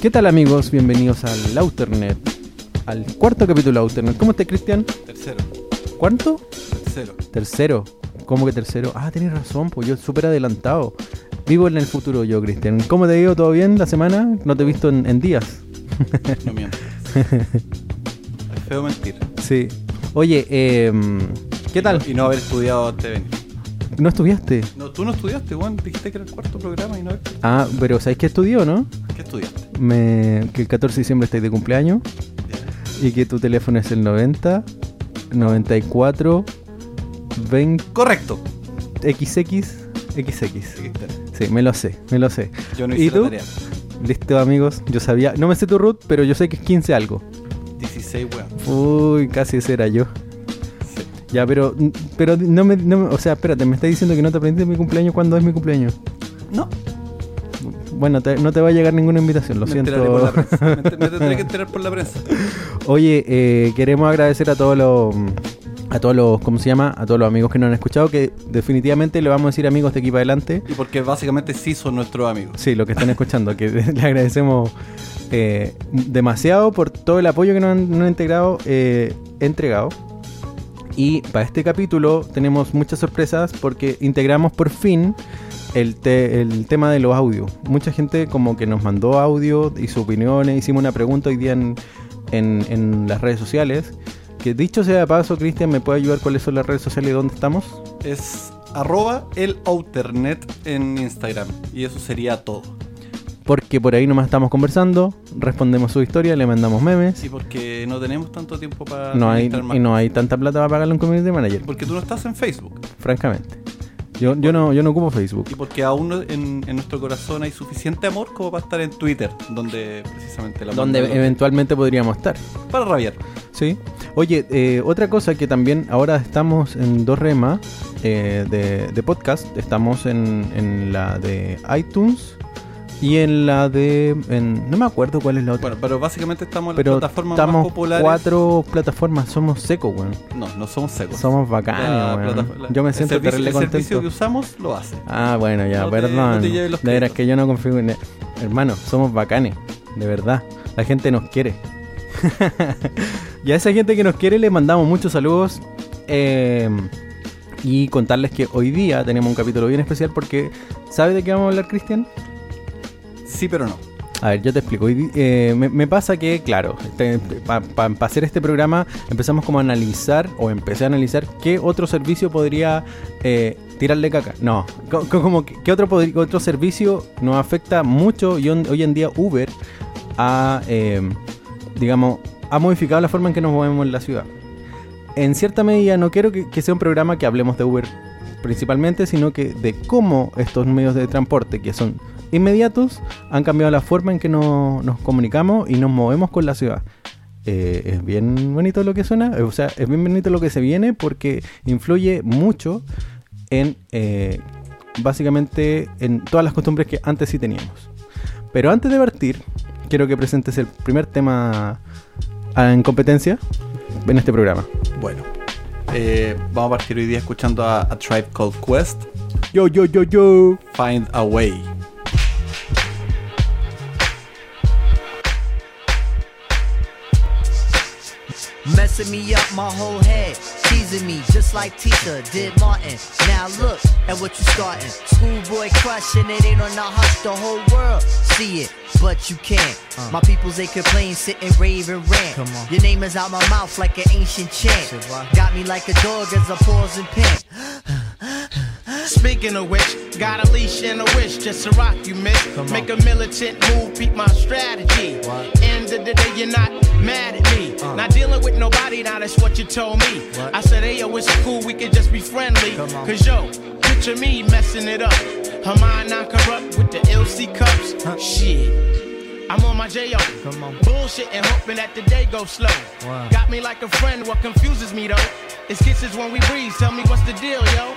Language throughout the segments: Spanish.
¿Qué tal amigos? Bienvenidos al Outernet, al cuarto capítulo de Outernet. ¿Cómo estás, Cristian? Tercero. ¿Cuánto? Tercero. Tercero. ¿Cómo que tercero? Ah, tenés razón, pues yo súper adelantado. Vivo en el futuro yo, Cristian. ¿Cómo te digo? ¿Todo bien la semana? No te he visto en, en días. No mientas. es feo mentir. Sí. Oye, eh, ¿qué tal? Y no haber estudiado antes de venir. ¿No estudiaste? No, tú no estudiaste, Juan. Dijiste que era el cuarto programa y no. Ah, pero ¿sabéis qué estudió, no? ¿Qué estudiaste? Me, que el 14 de diciembre estáis de cumpleaños y que tu teléfono es el 90 94 20 Correcto. XX XX. Sí, me lo sé, me lo sé. Yo no ¿Y hice tú? la tarea. Listo, amigos. Yo sabía, no me sé tu root, pero yo sé que es 15 algo. 16, weón. Uy, casi ese era yo. Sí. Ya, pero pero no me, no me- o sea, espérate, me estás diciendo que no te aprendiste mi cumpleaños cuando es mi cumpleaños. No. Bueno, te- no te va a llegar ninguna invitación, lo me siento. enteraré por la prensa. Me, ent- me tendré que enterar por la prensa. Oye, eh, queremos agradecer a todos los a todos los, ¿cómo se llama? A todos los amigos que nos han escuchado, que definitivamente le vamos a decir amigos de aquí para adelante. Y porque básicamente sí son nuestros amigos. Sí, los que están escuchando, que le agradecemos eh, demasiado por todo el apoyo que nos han, nos han integrado, eh, entregado. Y para este capítulo tenemos muchas sorpresas porque integramos por fin el, te- el tema de los audios. Mucha gente como que nos mandó audio y sus opiniones, hicimos una pregunta hoy día en, en- en las redes sociales. Que dicho sea de paso, Cristian, ¿me puede ayudar cuáles son las redes sociales y dónde estamos? Es arroba el outernet en Instagram. Y eso sería todo. Porque por ahí nomás estamos conversando, respondemos su historia, le mandamos memes. Y porque no tenemos tanto tiempo para no hay, más y no hay tanta plata para pagarle a un community manager, Porque tú no estás en Facebook. francamente. Yo, yo no, yo no ocupo Facebook. Y porque aún no- en, en nuestro corazón hay suficiente amor como para estar en Twitter, donde precisamente la Donde eventualmente podríamos estar. Para rabiar. Sí. Oye, eh, otra cosa que también ahora estamos en dos remas eh, de, de podcast. Estamos en, en la de iTunes y en la de. en- no me acuerdo cuál es la otra. Bueno, pero básicamente estamos en pero las plataformas estamos más populares. cuatro plataformas. Somos secos, weón. No, no somos secos. Somos bacanes, weón. Yo me el siento servicio- terrible El servicio contento. que usamos lo hace. Ah, bueno, ya, No te- perdón. no te de veras que yo no confío en... Hermano, somos bacanes, de verdad. La gente nos quiere. y a esa gente que nos quiere le mandamos muchos saludos. eh, y contarles que hoy día tenemos un capítulo bien especial porque... ¿Sabes de qué vamos a hablar, Cristian? Sí, pero no. A ver, yo te explico. Eh, me, pasa que, claro, para hacer este programa empezamos como a analizar, o empecé a analizar, qué otro servicio podría eh, tirarle caca. No, co- co- como qué otro, otro servicio nos afecta mucho y hoy en día Uber ha, eh, digamos, ha modificado la forma en que nos movemos en la ciudad. En cierta medida no quiero que sea un programa que hablemos de Uber principalmente, sino que de cómo estos medios de transporte que son inmediatos han cambiado la forma en que no- nos comunicamos y nos movemos con la ciudad. Eh, es bien bonito lo que suena, eh, o sea, es bien bonito lo que se viene porque influye mucho en eh, básicamente en todas las costumbres que antes sí teníamos. Pero antes de partir, quiero que presentes el primer tema ah, en competencia en este programa. Bueno. eh, vamos a partir hoy día escuchando a, a Tribe Called Quest. Yo, yo, yo, yo. Find a Way. Messing me up my whole head, teasing me just like Tisha did Martin. Now look at what you starting. Schoolboy crushing it ain't on the hush, the whole world see it, but you can't. Uh. My peoples they complain, sit and rave and rant. Come on. Your name is out my mouth like an ancient chant. Got me like a dog as I pause and pant. Speaking of which, got a leash and a wish just to rock you, miss. Make a militant move, beat my strategy. What? End of the day, you're not mad at me. Uh. Not dealing with nobody, now that's what you told me. What? I said, hey, yo, it's cool, we can just be friendly. Cause yo, picture me messing it up. Her mind not corrupt with the LC cups. Huh. Shit. I'm on my J.O. Come on. Bullshit and hoping that the day goes slow. Wow. Got me like a friend, what confuses me though is kisses when we breathe. Tell me what's the deal, yo?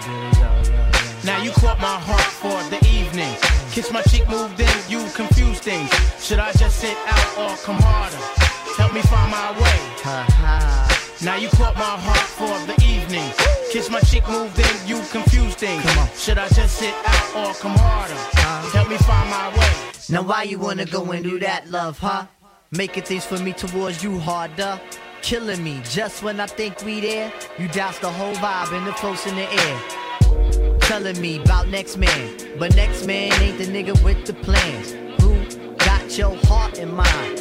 Now you caught my heart for the evening. Kiss my cheek, moved in, you confuse things. Should I just sit out or come harder? Help me find my way. Now you caught my heart for the evening. Kiss my cheek, move then you confuse things. Should I just sit out or come harder? Help me find my way. Now why you wanna go and do that, love, huh? Making things for me towards you harder. Killing me just when I think we there. You douse the whole vibe and the floats in the air. Telling me about next man, but next man ain't the nigga with the plans. Who got your heart in mind?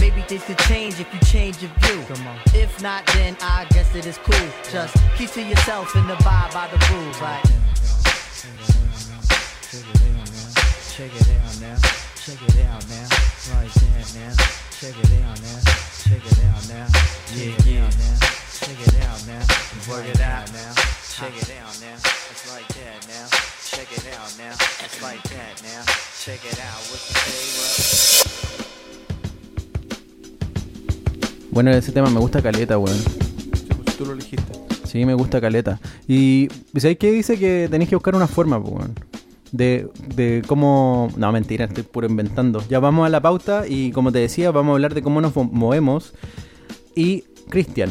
Maybe things could change if you change your view. If not, then I guess it is cool. Just keep to yourself and abide by the rules. Like, Check it out now. Check it out now. Right there now. Check it out now. Check it out now. Yeah, yeah. Now. Check it out now. Work it out now. Check it out now. It's like that now. Check it out now. It's like that now. Check it out. What you say? What? Bueno, ese tema me gusta caleta, weón. pues, Tú lo elegiste. Sí, me gusta caleta. Y ¿sabes qué dice? Que tenéis que buscar una forma, pues, weón, de, de cómo... No, mentira, estoy puro inventando. Ya vamos a la pauta y como te decía, vamos a hablar de cómo nos mo- movemos. Y, Cristian,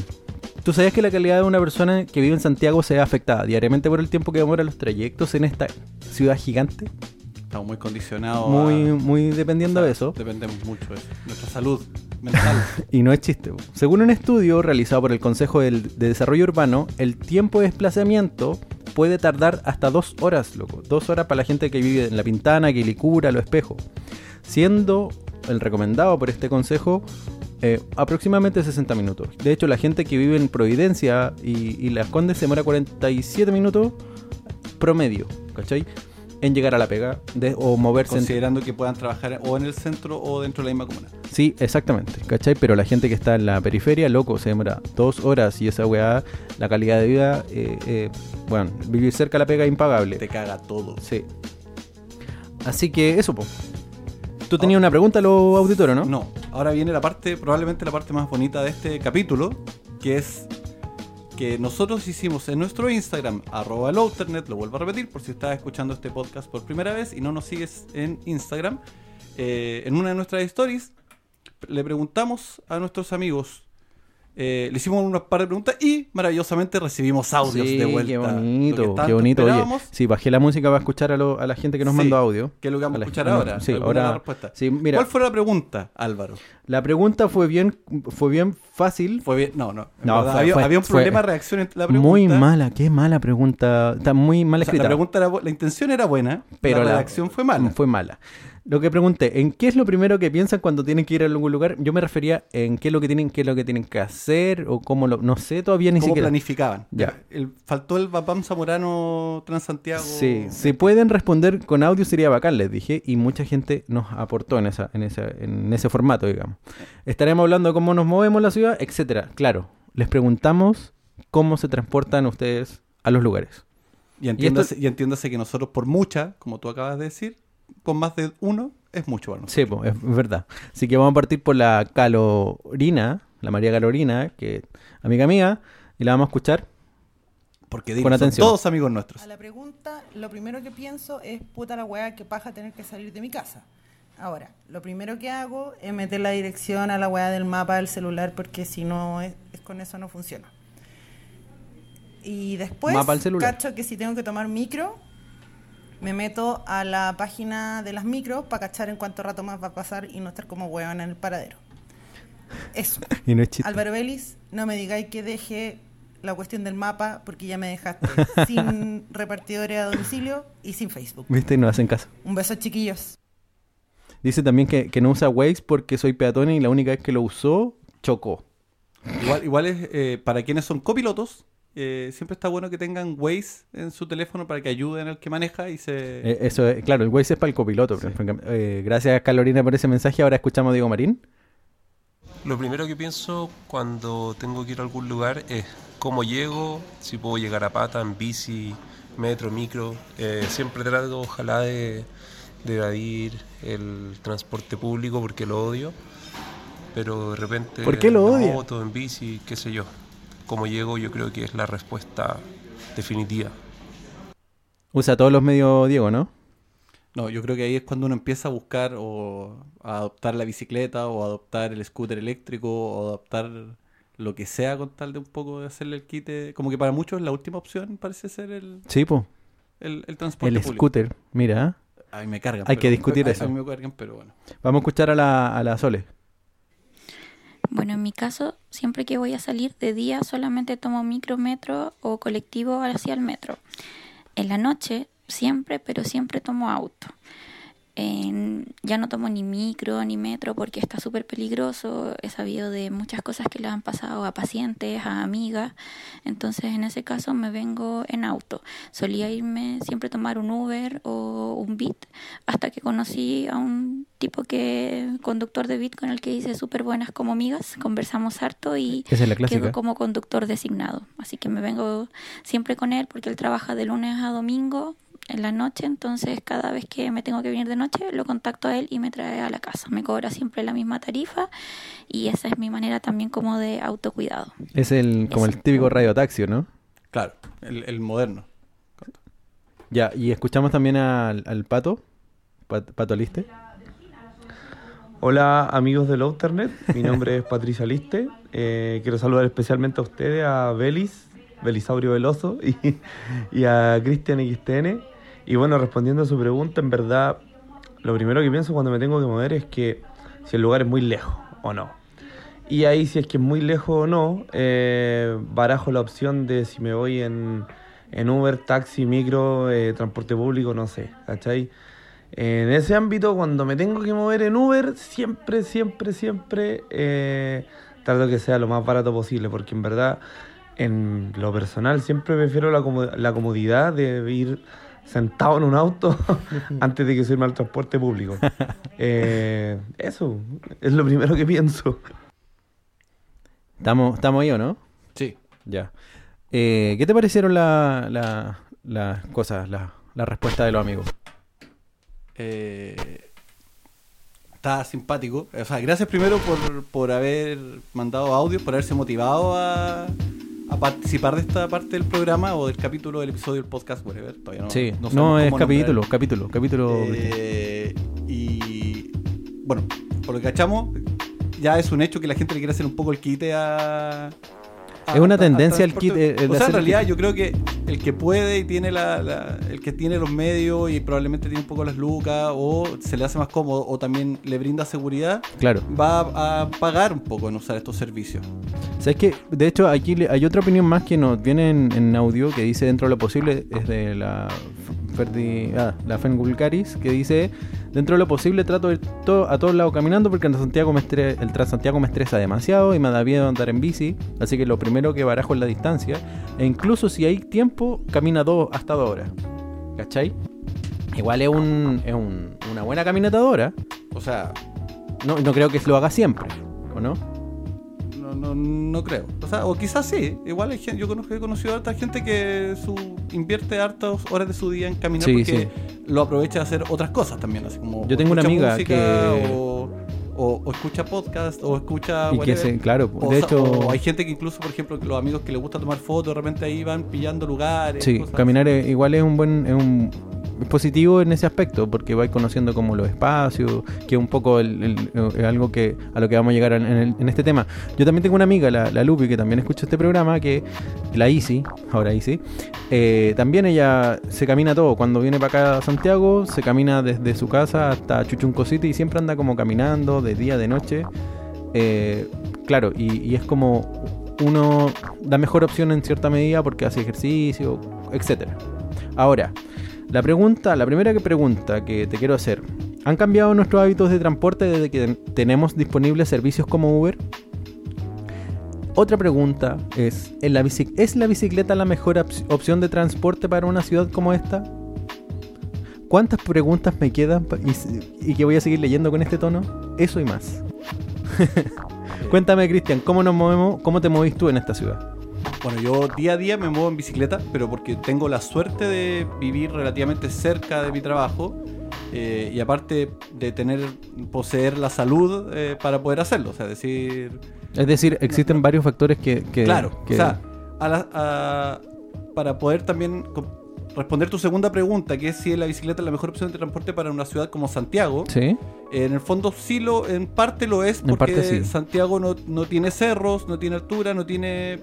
¿tú sabías que la calidad de una persona que vive en Santiago se ve afectada diariamente por el tiempo que demoran los trayectos en esta ciudad gigante? Estamos muy condicionados. Muy, a- muy dependiendo o sea, de eso. Dependemos mucho de eso. Nuestra salud mental. Y no es chiste. Según un estudio realizado por el Consejo de Desarrollo Urbano, el tiempo de desplazamiento puede tardar hasta dos horas, loco. Dos horas para la gente que vive en La Pintana, Quilicura, Lo Espejo. Siendo el recomendado por este consejo eh, aproximadamente 60 minutos. De hecho, la gente que vive en Providencia y, y Las Condes se demora 47 minutos promedio, ¿cachai? En llegar a la pega de- o moverse considerando que puedan trabajar o en el centro o dentro de la misma comuna. Sí, exactamente, ¿cachai? Pero la gente que está en la periferia, loco, se demora dos horas y esa weá, la calidad de vida, eh, eh, bueno, vivir cerca de la pega es impagable. Te caga todo. Sí. Así que eso, po. Tú tenías una pregunta a los auditores, ¿no? No, ahora viene la parte, probablemente la parte más bonita de este capítulo, que es que nosotros hicimos en nuestro Instagram, arroba Louternet, lo vuelvo a repetir por si estás escuchando este podcast por primera vez y no nos sigues en Instagram, eh, en una de nuestras stories le preguntamos a nuestros amigos, eh, le hicimos unas par de preguntas y maravillosamente recibimos audios Sí, de vuelta. qué bonito, qué bonito. Oye, sí, bajé la música para escuchar a, lo- a la gente que nos Sí, mandó audio. que es lo que vamos a escuchar ahora. Sí, ahora. respuestas. Sí, mira, ¿Cuál fue la pregunta, Álvaro? La pregunta fue bien, fue bien fácil. Fue bien, no, no. No, verdad, fue- había, fue- había un problema de reacción en la pregunta. Muy mala, qué mala pregunta. Está muy mal O sea, escrita. la pregunta era, la intención era buena, pero la la reacción fue mala. Fue mala. Lo que pregunté, ¿en qué es lo primero que piensan cuando tienen que ir a algún lugar? Yo me refería en qué es lo que tienen, qué es lo que tienen que hacer o cómo lo, no sé todavía ni ¿Cómo siquiera. planificaban? Ya. El- faltó el Bapam Zamorano Transantiago. Sí, si pueden responder con audio sería bacán, les dije, y mucha gente nos aportó en esa, en esa, en ese formato, digamos. Estaremos hablando de cómo nos movemos en la ciudad, etcétera. Claro, les preguntamos cómo se transportan ustedes a los lugares. Y entiéndase, y entiéndase que nosotros, por mucha, como tú acabas de decir, con más de uno, es mucho para nosotros. Sí, es verdad. Así que vamos a partir por la Calorina, la María Calorina, que amiga mía, y la vamos a escuchar. Porque digo, Con son atención. todos amigos nuestros. A la pregunta, lo primero que pienso es, puta la weá, que paja tener que salir de mi casa. Ahora, lo primero que hago es meter la dirección a la weá del mapa del celular porque si no, es, es con eso no funciona. Y después, Mapa al celular. cacho que si tengo que tomar micro, me meto a la página de las micros para cachar en cuánto rato más va a pasar y no estar como weón en el paradero. Eso. Y no es chiste. Álvaro Vélez, no me digáis que deje la cuestión del mapa porque ya me dejaste sin repartidores a domicilio y sin Facebook. ¿Viste? No hacen caso. Un beso, chiquillos. Dice también que, que no usa Waze porque soy peatón y la única vez que lo usó, chocó. Igual, igual es, eh, para quienes son copilotos, eh, siempre está bueno que tengan Waze en su teléfono para que ayuden al que maneja y se... Eh, eso es, claro, el Waze es para el copiloto. eh, gracias, Calorina, por ese mensaje. Ahora escuchamos a Diego Marín. Lo primero que pienso cuando tengo que ir a algún lugar es cómo llego, si puedo llegar a pata, en bici, metro, micro. Eh, siempre trato, ojalá, de, de evadir el transporte público porque lo odio. Pero de repente ¿Por qué lo en odia? moto, en bici, qué sé yo. Como llego yo creo que es la respuesta definitiva. Usa todos los medios Diego, ¿no? No, yo creo que ahí es cuando uno empieza a buscar o a adoptar la bicicleta o adoptar el scooter eléctrico o adoptar lo que sea con tal de un poco de hacerle el quite. Como que para muchos la última opción parece ser el, Sí, po. el, el transporte El público. scooter. Mira, ¿eh? A mí me cargan. Hay que discutir a- eso. A mí me cargan, pero bueno. vamos a escuchar a la, a la Sole. Bueno, en mi caso, siempre que voy a salir de día solamente tomo micro, metro o colectivo hacia el metro. En la noche, siempre, pero siempre tomo auto. En- ya no tomo ni micro ni metro porque está súper peligroso. He sabido de muchas cosas que le han pasado a pacientes, a amigas. Entonces, en ese caso, me vengo en auto. Solía irme siempre tomar un Uber o un Bit hasta que conocí a un tipo que, conductor de Bit, con el que hice súper buenas como amigas. Conversamos harto y es quedó como conductor designado. Así que me vengo siempre con él porque él trabaja de lunes a domingo en la noche, entonces cada vez que me tengo que venir de noche lo contacto a él y me trae a la casa. Me cobra siempre la misma tarifa y esa es mi manera también como de autocuidado. Es el como el típico radiotaxi, ¿no? Claro, el, el moderno. Ya, y escuchamos también al, al Pato. Pat- Pato Liste. Hola amigos del Outernet, mi nombre es Patricia Liste. Eh, quiero saludar especialmente a ustedes, a Belis, Belisaurio Veloso y, y a Cristian XTN. Y bueno, respondiendo a su pregunta, en verdad, lo primero que pienso cuando me tengo que mover es que si el lugar es muy lejos o no. Y ahí si es que es muy lejos o no, eh, barajo la opción de si me voy en, en Uber, taxi, micro, eh, transporte público, no sé, ¿cachai? En ese ámbito, cuando me tengo que mover en Uber, siempre, siempre, siempre eh, trato que sea lo más barato posible, porque en verdad, en lo personal, siempre prefiero la, la comodidad de ir sentado en un auto antes de que subirme al transporte público. Eh, eso, es lo primero que pienso. ¿Estamos, ¿Estamos ahí o no? Sí. Ya. Eh, ¿Qué te parecieron la- la- las cosas, la, la respuesta de los amigos? Eh, está simpático. O sea, gracias primero por, por haber mandado audios, por haberse motivado a, a participar de esta parte del programa o del capítulo del episodio del podcast, whatever. Todavía no, sí, no, sabemos es capítulo, capítulo, capítulo. Eh, y bueno, por lo que cachamos, ya es un hecho que la gente le quiere hacer un poco el quite a. a- Es una tendencia el transporte. quite, el o sea, en realidad yo creo que el que puede y tiene la, la- el que tiene los medios y probablemente tiene un poco las lucas o se le hace más cómodo o también le brinda seguridad, Claro. va a pagar un poco en usar estos servicios. ¿Sabes que De hecho, aquí hay otra opinión más que nos viene en, en audio que dice dentro de lo posible, es de la Ferdi, ah, la Fengulcaris, que dice dentro de lo posible trato de ir a todos lados caminando porque el Transantiago me, Transantiago me estresa demasiado y me da miedo andar en bici, así que lo primero que barajo es la distancia e incluso si hay tiempo, camina dos, hasta dos horas. ¿Cachai? Igual es, un, es un- una buena caminatadora. O sea, No, no creo que lo haga siempre, ¿o no? No, no, no creo. O sea, o quizás sí. Igual hay gente, yo conozco, he conocido a harta gente que su, invierte hartas horas de su día en caminar Sí, porque sí. lo aprovecha de hacer otras cosas también. Así como Yo tengo una amiga música que- O, o- o escucha podcast o escucha. Y que se, claro, O, de hecho... o hay gente que incluso, por ejemplo, los amigos que les gusta tomar fotos, de repente ahí van pillando lugares. Sí, cosas caminar es- igual es un buen es un positivo en ese aspecto porque vais conociendo como los espacios, que es un poco el- eh, algo que a lo que vamos a llegar en, el- en este tema. Yo también tengo una amiga, la, la Lupi, que también escucha este programa, que la Easy, ahora Easy, eh, también ella se camina todo. Cuando viene para acá a Santiago, se camina desde su casa hasta Chuchunco City y siempre anda como caminando de día, de noche. Eh, claro, y, y es como uno da mejor opción en cierta medida porque hace ejercicio, etcétera. Ahora, la pregunta, la primera pregunta que te quiero hacer, ¿han cambiado nuestros hábitos de transporte desde que tenemos disponibles servicios como Uber? Otra pregunta es, ¿en la bici- ¿es la bicicleta la mejor op- opción de transporte para una ciudad como esta? ¿Cuántas preguntas me quedan y que voy a seguir leyendo con este tono? Eso y más. Cuéntame, Cristian, ¿cómo nos movemos? ¿Cómo te movís tú en esta ciudad? Bueno, yo día a día me muevo en bicicleta, pero porque tengo la suerte de vivir relativamente cerca de mi trabajo Eh, y aparte de tener, poseer la salud eh, para poder hacerlo. O sea, decir, Es decir, existen varios factores que... que- claro, que- o sea, a la- a- para poder también responder tu segunda pregunta, que es si la bicicleta es la mejor opción de transporte para una ciudad como Santiago. Sí, En el fondo sí lo, en parte lo es, porque parte sí. Santiago no, no tiene cerros, no tiene altura, no tiene...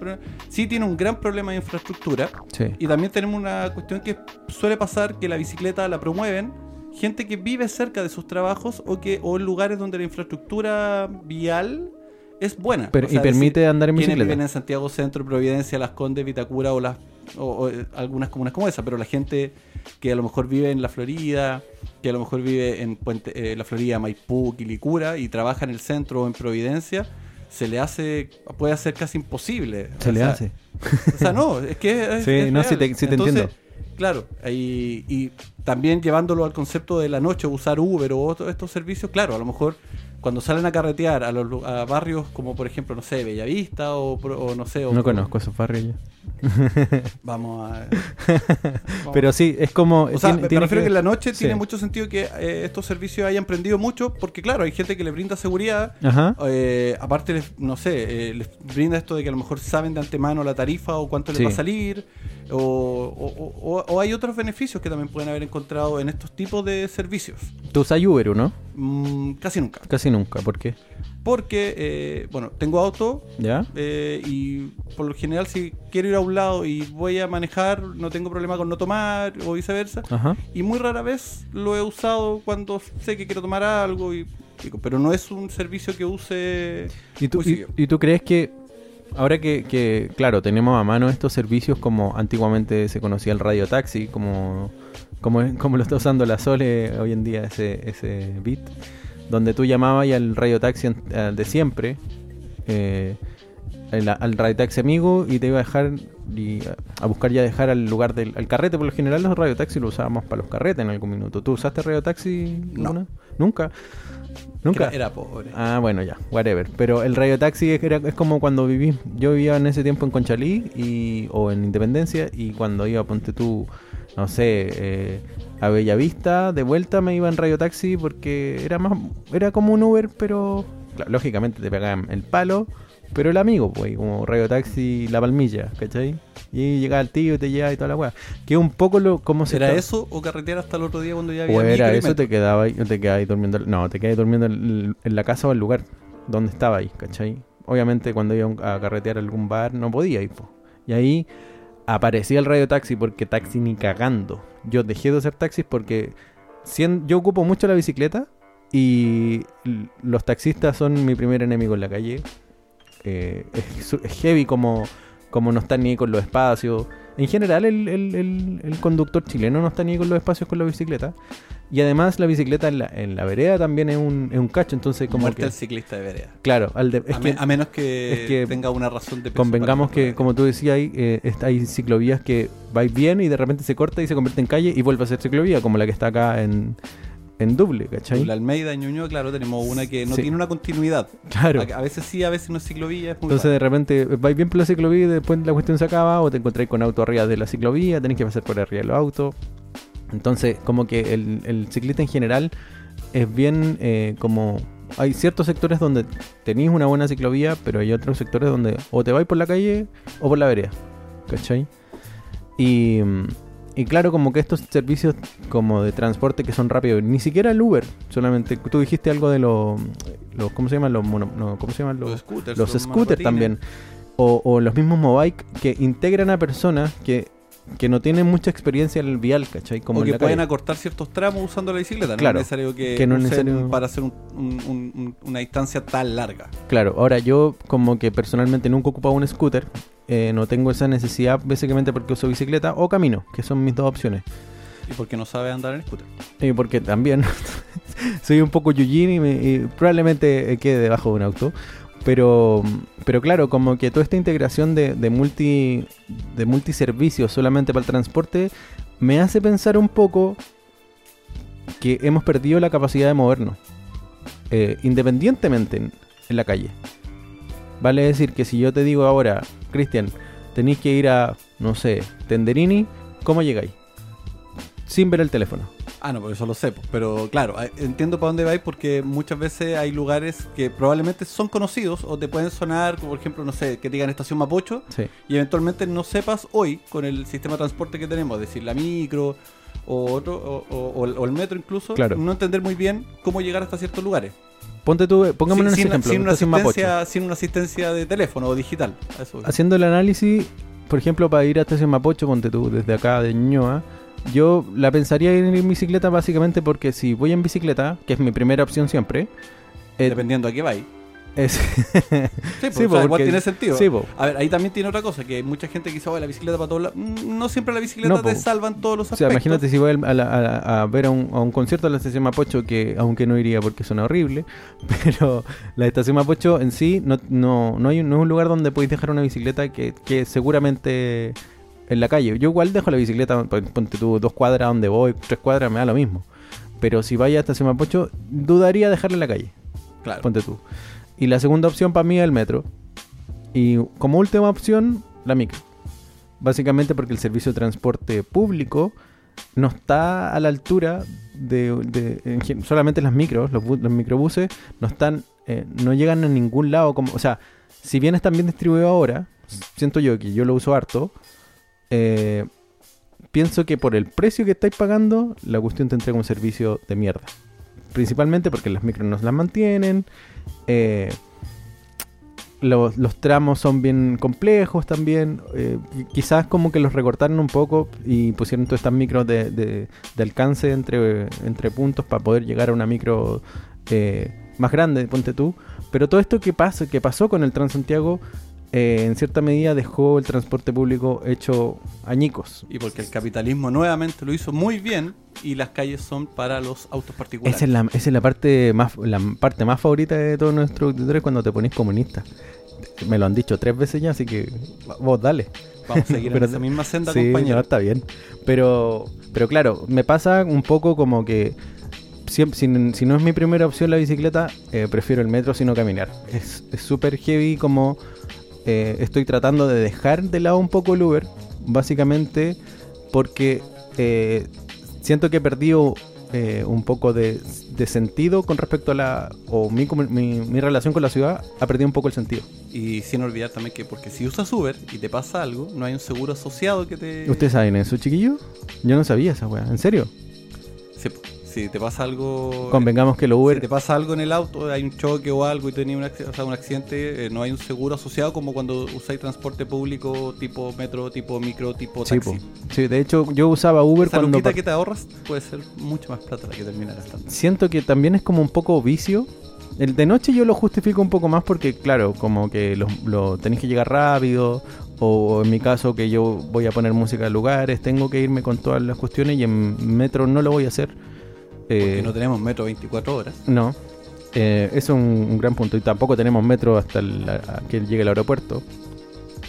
Sí tiene un gran problema de infraestructura. sí. Y también tenemos una cuestión que suele pasar que la bicicleta la promueven gente que vive cerca de sus trabajos o que o en lugares donde la infraestructura vial es buena. Pero- O sea, y permite decir, andar en quienes bicicleta. viven en Santiago Centro, Providencia, Las Condes, Vitacura o las o, o, eh, algunas comunas como esa, pero la gente que a lo mejor vive en la Florida, que a lo mejor vive en Puente, eh, la Florida, Maipú, Quilicura y trabaja en el centro o en Providencia, se le hace, puede hacer casi imposible. Se O le sea, hace. o sea, no, es que es, Sí, es no, real. te- sí te Entonces, entiendo. Claro, ahí- y también llevándolo al concepto de la noche, usar Uber o otros estos servicios, claro, a lo mejor cuando salen a carretear a, los, a barrios como por ejemplo, no sé, Bellavista o, o no sé, o No conozco esos barrios yo. Vamos a... Pero sí, es como... O sea, tiene- me tiene refiero que en la noche sí. tiene mucho sentido que eh, estos servicios hayan prendido mucho, porque claro, hay gente que le brinda seguridad, Ajá. eh, aparte, les- no sé, eh, les brinda esto de que a lo mejor saben de antemano la tarifa o cuánto les va a salir, o, o- o- o hay otros beneficios que también pueden haber encontrado en estos tipos de servicios. Tú usas Uber, ¿o ¿no? Mm, casi nunca. Casi nunca, ¿por qué? Porque, eh, bueno, tengo auto ¿Ya? eh, y por lo general si quiero ir a un lado y voy a manejar, no tengo problema con no tomar o viceversa. Ajá. Y muy rara vez lo he usado cuando sé que quiero tomar algo, y, pero no es un servicio que use ¿Y tú, muy y, seguido. y tú crees que ahora que, que, claro, tenemos a mano estos servicios como antiguamente se conocía el radio taxi, como, como, como lo está usando la Sole hoy en día ese, ese bit, donde tú llamabas y al radio taxi al de siempre, eh, el- al radio taxi amigo y te iba a dejar y a, buscar ya dejar al lugar del al carrete. Por lo general los radio taxi lo usábamos para los carretes en algún minuto. ¿Tú usaste radio taxi? No. Nunca. Nunca. Era, era pobre. Ah, bueno, ya, whatever. Pero el radio taxi es, era- es como cuando viví. Yo vivía en ese tiempo en Conchalí y, o en Independencia y cuando iba, ponte tú, no sé, eh, a Bellavista, de vuelta me iba en radio taxi porque era más, era como un Uber, pero claro, lógicamente te pegaban el palo, pero el amigo, pues, como radio taxi La Palmilla, ¿cachai? Y llegaba el tío y te llevaba y toda la weá. Que un poco lo, como se ¿Era eso o carretear hasta el otro día cuando ya había o era eso, te quedaba ahí, te quedabas ahí durmiendo. No, te quedabas durmiendo en, en la casa o el lugar donde estaba ahí, ¿cachai? Obviamente cuando iba a carretear a algún bar no podía ir, po. Y ahí aparecía el radio taxi porque taxi ni cagando. Yo dejé de hacer taxis porque sien- yo ocupo mucho la bicicleta y los taxistas son mi primer enemigo en la calle. Eh, es, heavy como, como no están ni con los espacios. En general, el, el- el- el conductor chileno no está ni con los espacios con la bicicleta. Y además, la bicicleta en la, en la vereda también es un, es un cacho. Entonces, como Muerte que. al ciclista de vereda. Claro, al de- es a, que me- a menos que, es que tenga una razón de peso convengamos que, como tú decías, ahí, eh, hay ciclovías que vais bien y de repente se corta y se convierte en calle y vuelve a ser ciclovía, como la que está acá en, en Duble, ¿cachai? La Almeida, en Ñuñoa, claro, tenemos una que no Sí. tiene una continuidad. Claro. A, a veces sí, a veces no es ciclovía. Es muy Entonces raro. de repente vais bien por la ciclovía y después la cuestión se acaba o te encontráis con auto arriba de la ciclovía, tenés que pasar por arriba del auto. Entonces como que el, el ciclista en general es bien eh, como... Hay ciertos sectores donde tenéis una buena ciclovía, pero hay otros sectores donde o te vais por la calle o por la vereda. ¿Cachai? Y, mm, y claro, como que estos servicios como de transporte que son rápidos, ni siquiera el Uber, solamente tú dijiste algo de los... los ¿Cómo se llaman? Los mono- no, ¿Cómo se llaman? Los scooters, los scooters también. O, o los mismos Mobike que integran a personas que, que no tienen mucha experiencia en el vial, ¿cachai? Como o que pueden calle. acortar ciertos tramos usando la bicicleta. No Claro, es necesario que, que no usen necesario- para hacer un- un- un- un- una distancia tan larga. Claro, ahora yo como que personalmente nunca he ocupado un scooter, eh, no tengo esa necesidad básicamente porque uso bicicleta o camino, que son mis dos opciones. Y porque no sabe andar en scooter. Y porque también soy un poco yujin y, me- y probablemente quede debajo de un auto. Pero, pero claro, como que toda esta integración de, multi de multiservicios solamente para el transporte me hace pensar un poco que hemos perdido la capacidad de movernos eh, independientemente en, en la calle. Vale decir que si yo te digo ahora, Cristian, tenéis que ir a, no sé, Tenderini, ¿cómo llegáis? Sin ver el teléfono. Ah, no, por eso lo sé. Pero claro, eh, entiendo para dónde vais porque muchas veces hay lugares que probablemente son conocidos o te pueden sonar, como por ejemplo, no sé, que digan estación Mapocho Sí. y eventualmente no sepas hoy con el sistema de transporte que tenemos, es decir, la micro o, otro, o, o- o el- metro incluso, Claro. no entender muy bien cómo llegar hasta ciertos lugares. Ponte tú, pongámonos sin, un ejemplo. sin una asistencia, sin una asistencia de teléfono o digital. eso. Haciendo el análisis, por ejemplo, para ir a Estación Mapocho, ponte tú desde acá de Ñuñoa, yo la pensaría ir en bicicleta básicamente porque si voy en bicicleta, que es mi primera opción siempre, eh, Dependiendo a qué vais. es... Sí, pues, Sí, o sea, po, igual porque- tiene sentido. sí, a ver, ahí también tiene otra cosa, que hay mucha gente que dice, "Oye, la bicicleta para todos lados. Mm, No siempre la bicicleta No, te po. salvan todos los O sea, aspectos. imagínate si voy a, la- a a ver a un, a un concierto de la estación Mapocho, que aunque no iría porque suena horrible, pero la estación Mapocho en sí no, no, no, hay, no es un lugar donde podéis dejar una bicicleta que, que seguramente en la calle. Yo igual dejo la bicicleta, pon- ponte tú dos cuadras donde voy, tres cuadras, me da lo mismo. Pero si vaya a estación Mapocho, dudaría dejarla en la calle, Claro. ponte tú. Y la segunda opción para mí es el metro. Y como última opción, la micro. Básicamente porque el servicio de transporte público no está a la altura de, solamente las micros, los microbuses no están, eh, no llegan a ningún lado. Como, o sea, si bien están bien distribuidos ahora, siento yo que yo lo uso harto, eh, pienso que por el precio que estáis pagando, la cuestión te entrega un servicio de mierda. Principalmente porque las micros no las mantienen. eh, los, tramos son bien complejos también. eh, qui- quizás como que los recortaron un poco y pusieron todas estas micros de, alcance entre, puntos para poder llegar a una micro más grande, ponte tú. Pero todo esto que, pasa, que pasó con el Transantiago, eh, en cierta medida dejó el transporte público hecho añicos. Y porque el capitalismo nuevamente lo hizo muy bien y las calles son para los autos particulares. Esa es, la, esa es la parte más la parte más favorita de todos nuestros auditores cuando te ponís comunista. Me lo han dicho tres veces ya, así que vos dale. Vamos a seguir Pero- en esa misma senda, sí, compañero. no, está bien. Pero, pero claro, me pasa un poco como que siem- si, si no es mi primera opción la bicicleta, eh, prefiero el metro sino caminar. Es es súper heavy como eh, estoy tratando de dejar de lado un poco el Uber, básicamente porque eh, siento que he perdido eh, un poco de, de sentido con respecto a la... o mi, mi, mi relación con la ciudad ha perdido un poco el sentido. Y sin olvidar también que porque si usas Uber y te pasa algo, no hay un seguro asociado que te... ¿Ustedes saben eso, chiquillos? Yo no sabía esa weá, ¿en serio? Sí, si te pasa algo... Convengamos que los Uber Si te pasa algo en el auto, hay un choque o algo y tenés un, o sea, un accidente, eh, no hay un seguro asociado como cuando usáis transporte público tipo metro, tipo micro, tipo Sí, taxi. po. Sí, de hecho yo usaba Uber Esa cuando... que te ahorras puede ser mucho más plata la que termina gastando. Siento que también es como un poco vicio. El de noche yo lo justifico un poco más porque, claro, como que lo, lo tenéis que llegar rápido. O en mi caso que yo voy a poner música a lugares, tengo que irme con todas las cuestiones y en metro no lo voy a hacer. Porque Eh, no tenemos metro 24 horas. no. Eh, es un, un gran punto. Y tampoco tenemos metro hasta el- que llegue al aeropuerto.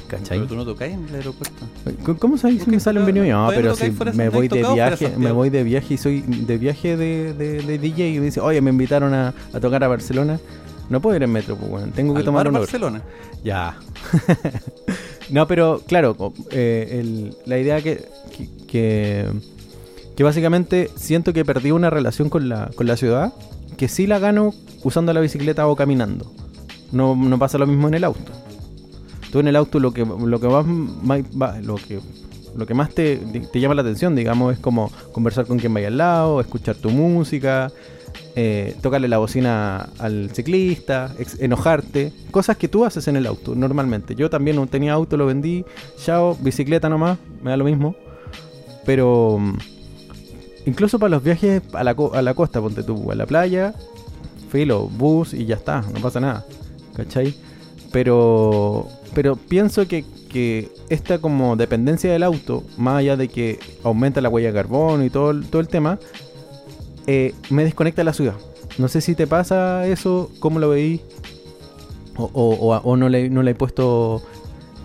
¿Cachai? Pero tú no tocáis en el aeropuerto. ¿Cómo- ¿Cómo sabes si me sale un venido? No, pero no si me voy de viaje, me voy de viaje y soy de viaje de, de- de DJ y me dice, oye, me invitaron a, a tocar a Barcelona. No puedo ir en metro, pues, bueno, tengo que Al tomar un. Barcelona. Ya. no, pero claro, eh, el- la idea que, que, que, que básicamente siento que perdí una relación con la, con la ciudad, que sí la gano usando la bicicleta o caminando. No, no pasa lo mismo en el auto. Tú en el auto lo que, lo que más, lo que lo que más te, te llama la atención, digamos, es como conversar con quien vaya al lado, escuchar tu música, eh, tocarle la bocina al ciclista, enojarte, cosas que tú haces en el auto normalmente. Yo también no tenía auto, lo vendí, chao, bicicleta nomás, me da lo mismo. Pero mm, incluso para los viajes a la, a la costa, ponte tú, a la playa, filo, bus y ya está, no pasa nada. ¿Cachai? Pero, pero pienso que, que esta como dependencia del auto, más allá de que aumenta la huella de carbono y todo, todo el tema, eh, me desconecta de la ciudad. No sé si te pasa eso, cómo lo veí, o, o- o- o no, le, no le he puesto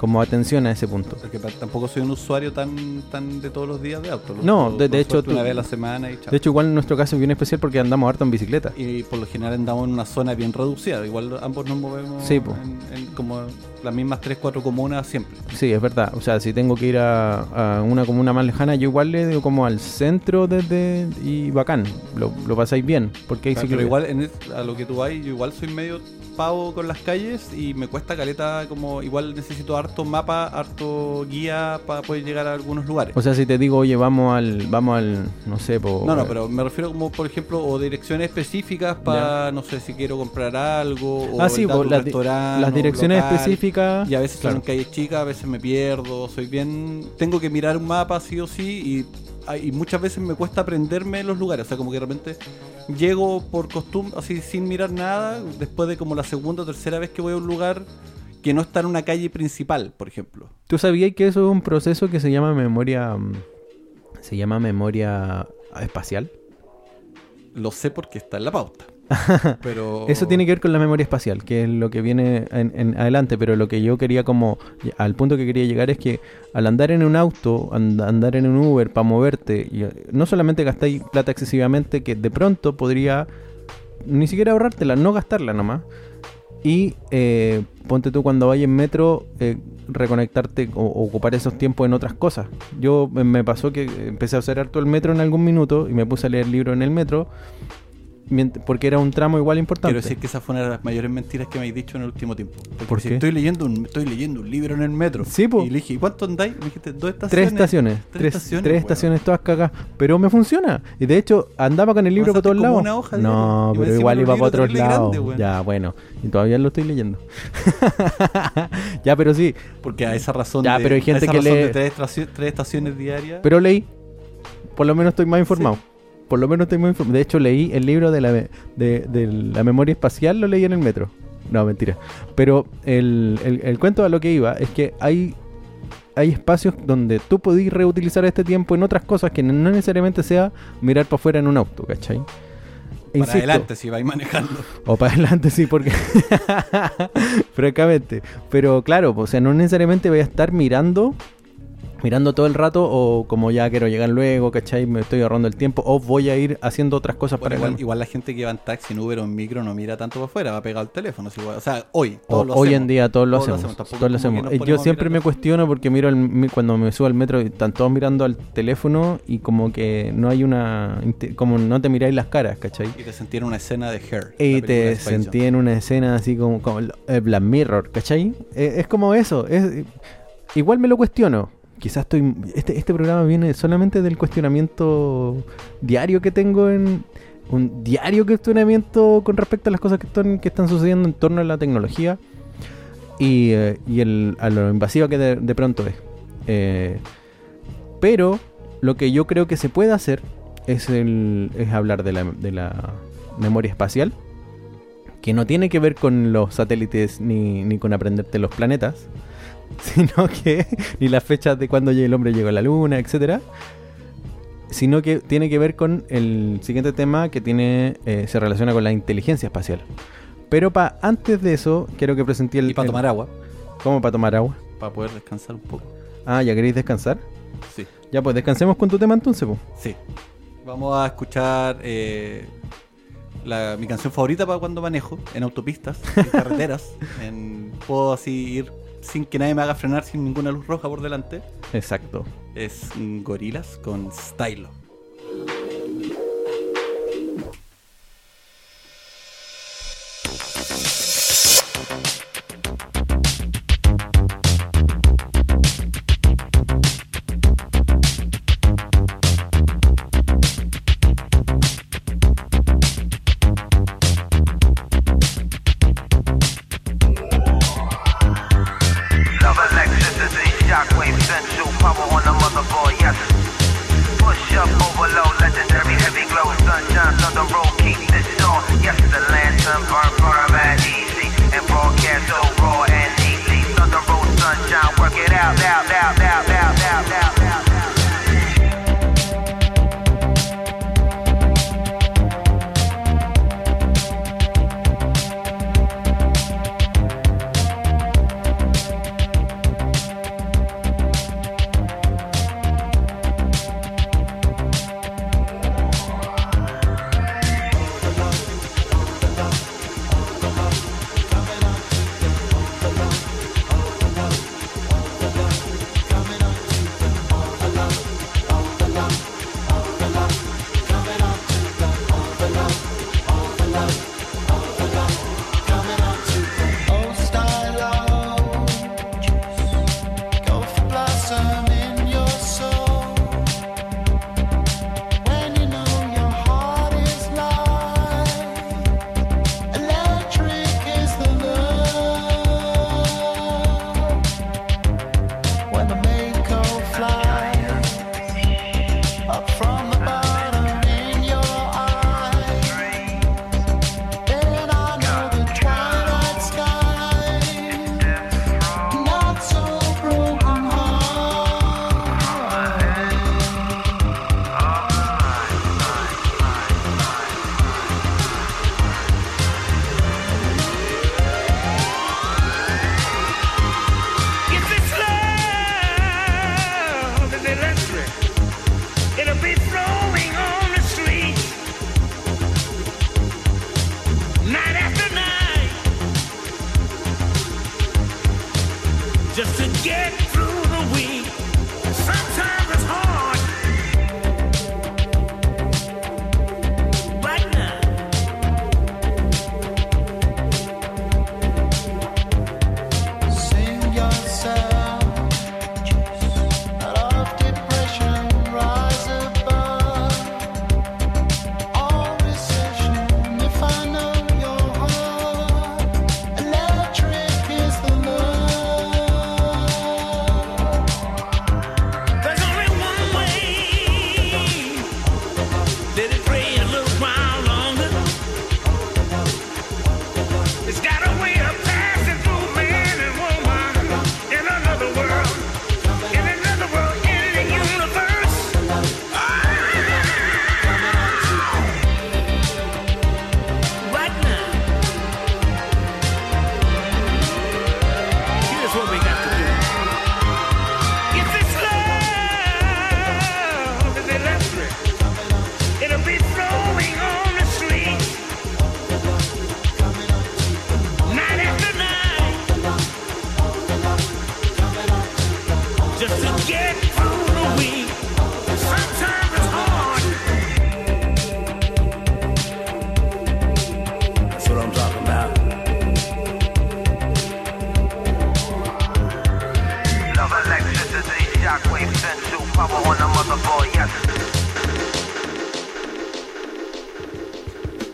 como atención a ese punto. Porque pa- tampoco soy un usuario tan, tan de todos los días de auto. No, de- hecho, tú- una vez a la semana y chao. De hecho, igual en nuestro caso es bien especial porque andamos harto en bicicleta. y por lo general andamos en una zona bien reducida. Igual ambos nos movemos Sí, en, en como las mismas 3, 4 comunas siempre. Sí, es verdad. O sea, si tengo que ir a, a una comuna más lejana, yo igual le digo como al centro desde y bacán. Lo, lo pasáis bien. Porque ahí sí pero que igual en a lo que tú vas, yo igual soy medio pavo con las calles y me cuesta caleta como igual necesito harto mapa, harto guía para poder llegar a algunos lugares. O sea, si te digo, oye, vamos al, vamos al, no sé, po, No, no, pero me refiero como, por ejemplo, o direcciones específicas para, no sé, si quiero comprar algo, o Ah, sí, po, di- restaurante, las direcciones local. específicas, Y a veces claro. son calles chicas, a veces me pierdo, soy bien... Tengo que mirar un mapa sí o sí y, y muchas veces me cuesta aprenderme los lugares. O sea, como que de repente llego por costumbre, así sin mirar nada, después de como la segunda o tercera vez que voy a un lugar que no está en una calle principal, por ejemplo. ¿Tú sabías que eso es un proceso que se llama memoria, mm, se llama memoria espacial? Lo sé porque está en la pauta. Pero... Eso tiene que ver con la memoria espacial, que es lo que viene en, en adelante, pero lo que yo quería como, al punto que quería llegar es que al andar en un auto, and- andar en un Uber para moverte, y, eh, no solamente gastáis plata excesivamente, que de pronto podría ni siquiera ahorrártela, no gastarla nomás. Y eh, ponte tú cuando vayas en metro, eh, reconectarte o, o ocupar esos tiempos en otras cosas. Yo me- pasó que empecé a usar harto el metro en algún minuto y me puse a leer libros en el metro porque era un tramo igual importante. Quiero decir que esa fue una de las mayores mentiras que me habéis dicho en el último tiempo. Porque ¿Por si qué? Estoy leyendo, un, estoy leyendo un libro en el metro. Sí, po. Y le dije, ¿y cuánto andáis? Me dijiste, dos estaciones. Tres estaciones, tres, estaciones. tres weón. estaciones todas cagadas, pero me funciona. Y de hecho andaba con el libro Avanzaste todos lados. una hoja no, pero igual iba para otros lados. grande, ya, bueno, y todavía lo estoy leyendo. ya, pero sí, Porque a esa razón. Ya, de, pero hay a gente esa que lee- tres estaciones diarias. pero leí. Por lo menos estoy más informado. Por lo menos estoy más informado. De hecho, leí el libro de la, me- de, de la memoria espacial, lo leí en el metro. No, mentira. Pero el, el- el cuento a lo que iba es que hay, hay espacios donde tú podís reutilizar este tiempo en otras cosas que no necesariamente sea mirar para afuera en un auto, ¿cachai? para Insisto, adelante, si vais manejando. o para adelante, sí, porque. Francamente. Pero claro, o sea, no necesariamente voy a estar mirando. Mirando todo el rato, o como ya quiero llegar luego, ¿cachai? Me estoy ahorrando el tiempo, o voy a ir haciendo otras cosas Bueno, para igual, igual la gente que va en taxi, en Uber o en micro no mira tanto para afuera, va pegado al teléfono. O sea, hoy. O- Todos lo hoy hacemos. en día todos lo Todos lo hacemos. todos lo Eh, Yo siempre me cuestiono porque miro el, cuando me subo al metro están todos mirando al teléfono y como que no hay una... Como no te miráis las caras, ¿cachai? Y te sentí en una escena de Hair. Y te sentí en una escena así como, como el el Black Mirror, ¿cachai? Eh, es como eso. Es, igual me lo cuestiono. Quizás estoy. Este, este programa viene solamente del cuestionamiento diario que tengo en. Un diario cuestionamiento con respecto a las cosas que están, que están sucediendo en torno a la tecnología y, eh, y a lo invasiva que de, de pronto es. Eh, pero lo que yo creo que se puede hacer es, el, es hablar de la, de la memoria espacial, que no tiene que ver con los satélites ni, ni con aprenderte los planetas, sino que ni las fechas de cuando el hombre llegó a la luna, etcétera, sino que tiene que ver con el siguiente tema que tiene eh, se relaciona con la inteligencia espacial. Pero pa, antes de eso, quiero que presenté el... Y para tomar agua, ¿Cómo para tomar agua? para poder descansar un poco. Ah, ¿ya queréis descansar? Sí. Ya, pues descansemos con tu tema entonces, pues. Sí. Vamos a escuchar eh, la- mi canción favorita para cuando manejo, en autopistas, en carreteras. en- puedo así ir sin que nadie me haga frenar sin ninguna luz roja por delante. Exacto. Es Gorilas con Stylo.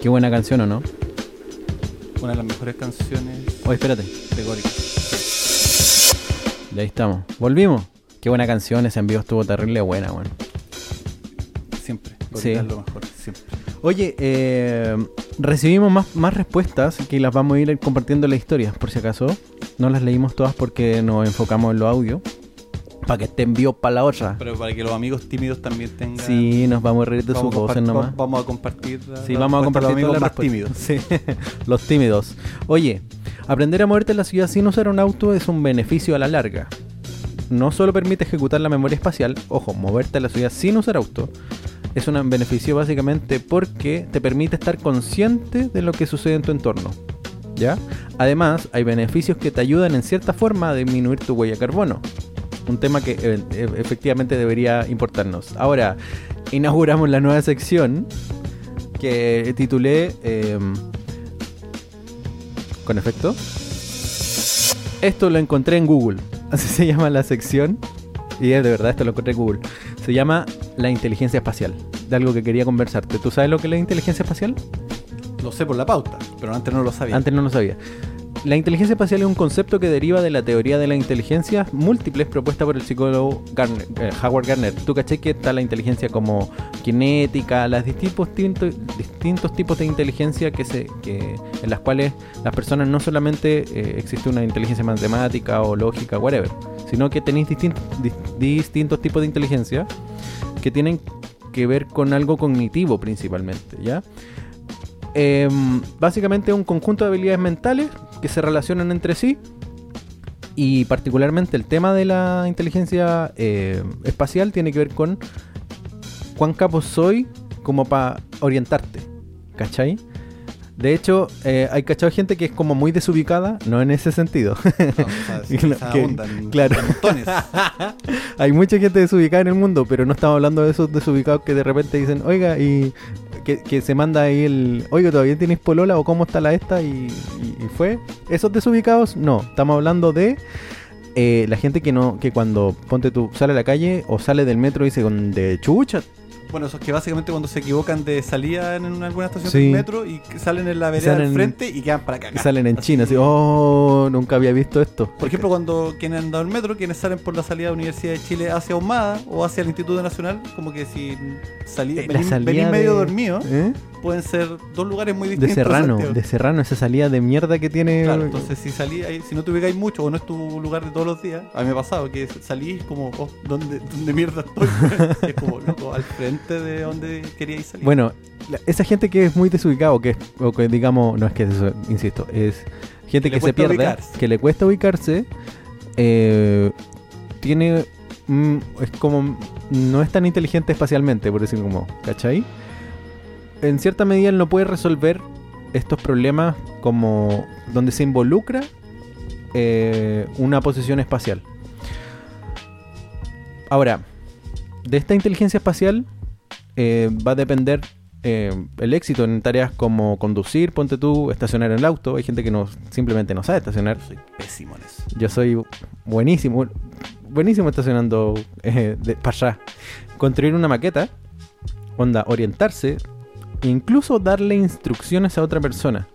Qué buena canción, ¿o no? Una de las mejores canciones Oye, espérate. de. Ya ahí estamos. Volvimos. Qué buena canción, ese envío estuvo terrible buena, bueno. Siempre. Sí. Es lo mejor, siempre. Oye, eh, recibimos más, más respuestas que las vamos a ir compartiendo en la historia, por si acaso. No las leímos todas porque nos enfocamos en lo audio. Para que estén vivos para la otra. Pero para que los amigos tímidos también tengan. Sí, nos vamos a reír de sus voces nomás. vamos a compartir. la- Sí, la vamos a compartir los amigos más tímidos. Sí, los tímidos. Oye, aprender a moverte en la ciudad sin usar un auto es un beneficio a la larga. No solo permite ejecutar la memoria espacial, ojo, moverte en la ciudad sin usar auto, es un beneficio básicamente porque te permite estar consciente de lo que sucede en tu entorno. ¿Ya? Además, hay beneficios que te ayudan en cierta forma a disminuir tu huella de carbono. Un tema que eh, e- efectivamente debería importarnos. Ahora, inauguramos la nueva sección que titulé em, con efecto esto lo encontré en Google así se llama la sección y es de verdad esto lo encontré en Google se llama la inteligencia espacial de algo que quería conversarte ¿tú sabes lo que es la inteligencia espacial? Lo sé por la pauta, pero antes no lo sabía. Antes no lo sabía. La inteligencia espacial es un concepto que deriva de la teoría de la inteligencia múltiples propuesta por el psicólogo Garner- eh, Howard Gardner. Tú caché que está la inteligencia como kinética, los distintos, distintos, tipos de inteligencia que se, que, en las cuales las personas no solamente eh, existe una inteligencia matemática o lógica, whatever, sino que tenéis distintos, dis- distintos tipos de inteligencia que tienen que ver con algo cognitivo principalmente, ¿ya? Em, básicamente un conjunto de habilidades mentales que se relacionan entre sí y particularmente el tema de la inteligencia eh, espacial tiene que ver con cuán capo soy como para orientarte, ¿cachai? De hecho, eh, hay cachado gente que es como muy desubicada, no en ese sentido. No, que- en- claro. Hay mucha gente desubicada en el mundo, pero no estamos hablando de esos desubicados que de repente dicen, oiga, y que, que se manda ahí el, oiga, ¿todavía tienes polola o cómo está la esta? Y, y- y fue. Esos desubicados, no. Estamos hablando de eh, la gente que no, que cuando, ponte tú, sale a la calle o sale del metro y dice, con de chucha. Bueno, esos que básicamente cuando se equivocan de salida en una- alguna estación Sí. del metro y salen en la vereda del frente y quedan para acá. Y salen en China, así, oh, nunca había visto esto. Por ejemplo, cuando quienes han dado el metro, quienes salen por la salida de la Universidad de Chile hacia Ahumada o hacia el Instituto Nacional, como que si salí, Eh, venís, venís medio de- dormido, ¿Eh? pueden ser dos lugares muy De distintos. Serrano, Santiago. de Serrano, esa salida de mierda que tiene. Claro, entonces si salí ahí, si no te ubicáis mucho o no es tu lugar de todos los días, a mí me ha pasado que salís como, oh, ¿dónde, dónde mierda estoy? es como, loco, al frente de donde queríais salir. Bueno, la- esa gente que es muy desubicada, o que, o que digamos, no es que eso, insisto, es gente Que se pierde, ubicarse. que le cuesta ubicarse, eh, tiene, mm, es como, no es tan inteligente espacialmente, por decirlo como, ¿cachai? En cierta medida él no puede resolver estos problemas como donde se involucra eh, una posición espacial. Ahora, de esta inteligencia espacial eh, va a depender eh, el éxito en tareas como conducir, ponte tú, estacionar el auto. Hay gente que no simplemente no sabe estacionar. soy pésimo en eso. Yo soy buenísimo, buenísimo estacionando eh, de, para allá. Construir una maqueta, onda, orientarse, e incluso darle instrucciones a otra persona.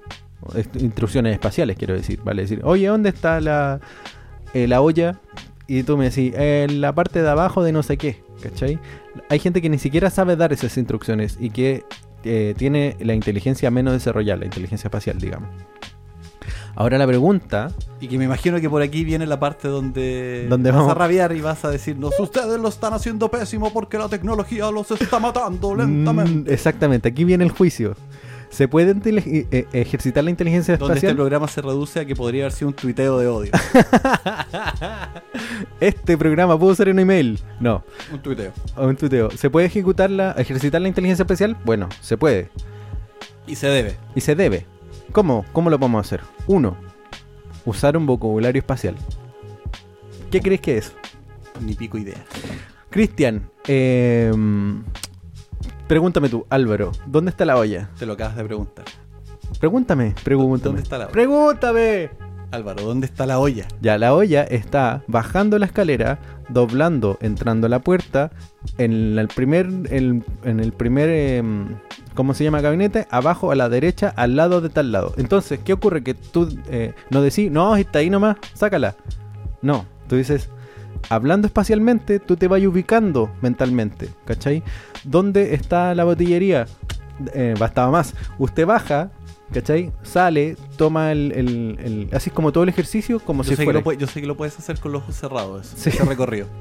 Instrucciones espaciales, quiero decir. Vale, decir, oye, ¿dónde está la, eh, la olla? Y tú me decís, en la parte de abajo de no sé qué, ¿cachai? Hay gente que ni siquiera sabe dar esas instrucciones y que eh, tiene la inteligencia menos desarrollada, la inteligencia espacial, digamos. Ahora la pregunta, Y que me imagino que por aquí viene la parte donde Donde vas vamos- a rabiar y vas a decirnos, ustedes lo están haciendo pésimo porque la tecnología los está matando lentamente. Mm, exactamente, aquí viene el juicio. ¿Se puede eh, eh, ejercitar la inteligencia Donde este espacial? programa se reduce a que podría haber sido un tuiteo de odio. Este programa pudo ser un email. No, un tuiteo. o un tuteo. ¿Se puede ejecutar la, ejercitar la inteligencia espacial? Bueno, se puede. Y se debe. Y se debe. ¿Cómo? ¿Cómo lo podemos hacer? Uno, usar un vocabulario espacial. ¿Qué crees que es? Ni pico idea. Cristian, eh, pregúntame tú, Álvaro, ¿dónde está la olla? Te lo acabas de preguntar. Pregúntame, pregúntame. ¿Dónde está la olla? ¡Pregúntame! Álvaro, ¿dónde está la olla? Ya, la olla está bajando la escalera, doblando, entrando a la puerta, en el primer, en el primer, em, ¿cómo se llama? Gabinete, abajo a la derecha, al lado de tal lado. Entonces, ¿qué ocurre? Que tú eh, no decís, no, está ahí nomás, sácala. No, tú dices, hablando espacialmente, tú te vas ubicando mentalmente, ¿cachai? ¿Dónde está la botillería? Eh, bastaba más. Usted baja, ¿cachai? Sale, toma el, el- el- Así como todo el ejercicio, como Yo si sé, que fuera. lo, yo sé que lo puedes hacer con los ojos cerrados, eso, Sí. ese recorrido.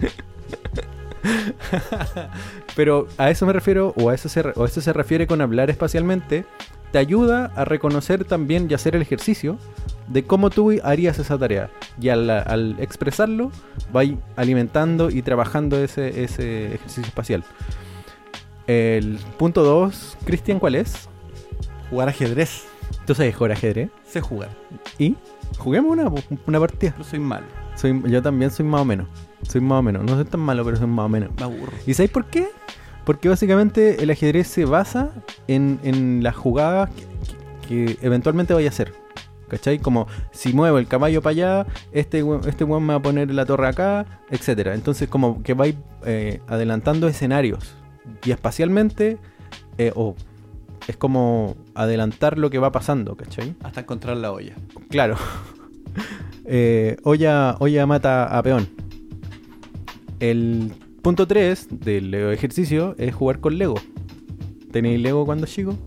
Pero a eso me refiero, o a eso, se, o a eso se refiere con hablar espacialmente, te ayuda a reconocer también y hacer el ejercicio de cómo tú harías esa tarea. Y al, al expresarlo, vas alimentando y trabajando ese, ese ejercicio espacial. El punto 2, Cristian, ¿cuál es? Jugar ajedrez. ¿Tú sabes jugar ajedrez? Sé jugar. ¿Y? Juguemos una, una partida. Pero soy malo. Soy, yo también soy más o menos. Soy más o menos. No soy tan malo, pero soy más o menos. Me aburro. ¿Y sabéis por qué? Porque básicamente el ajedrez se basa en, en las jugadas que, que- que eventualmente vaya a hacer. ¿Cachai? Como si muevo el caballo para allá, este, este weón me va a poner la torre acá, etcétera. Entonces como que vais eh, adelantando escenarios. Y espacialmente, eh, o es como adelantar lo que va pasando, ¿cachai? Hasta encontrar la olla. Claro. Eh, olla, olla mata a peón. El punto 3 del ejercicio es jugar con Lego. ¿Tenéis Lego cuando chico?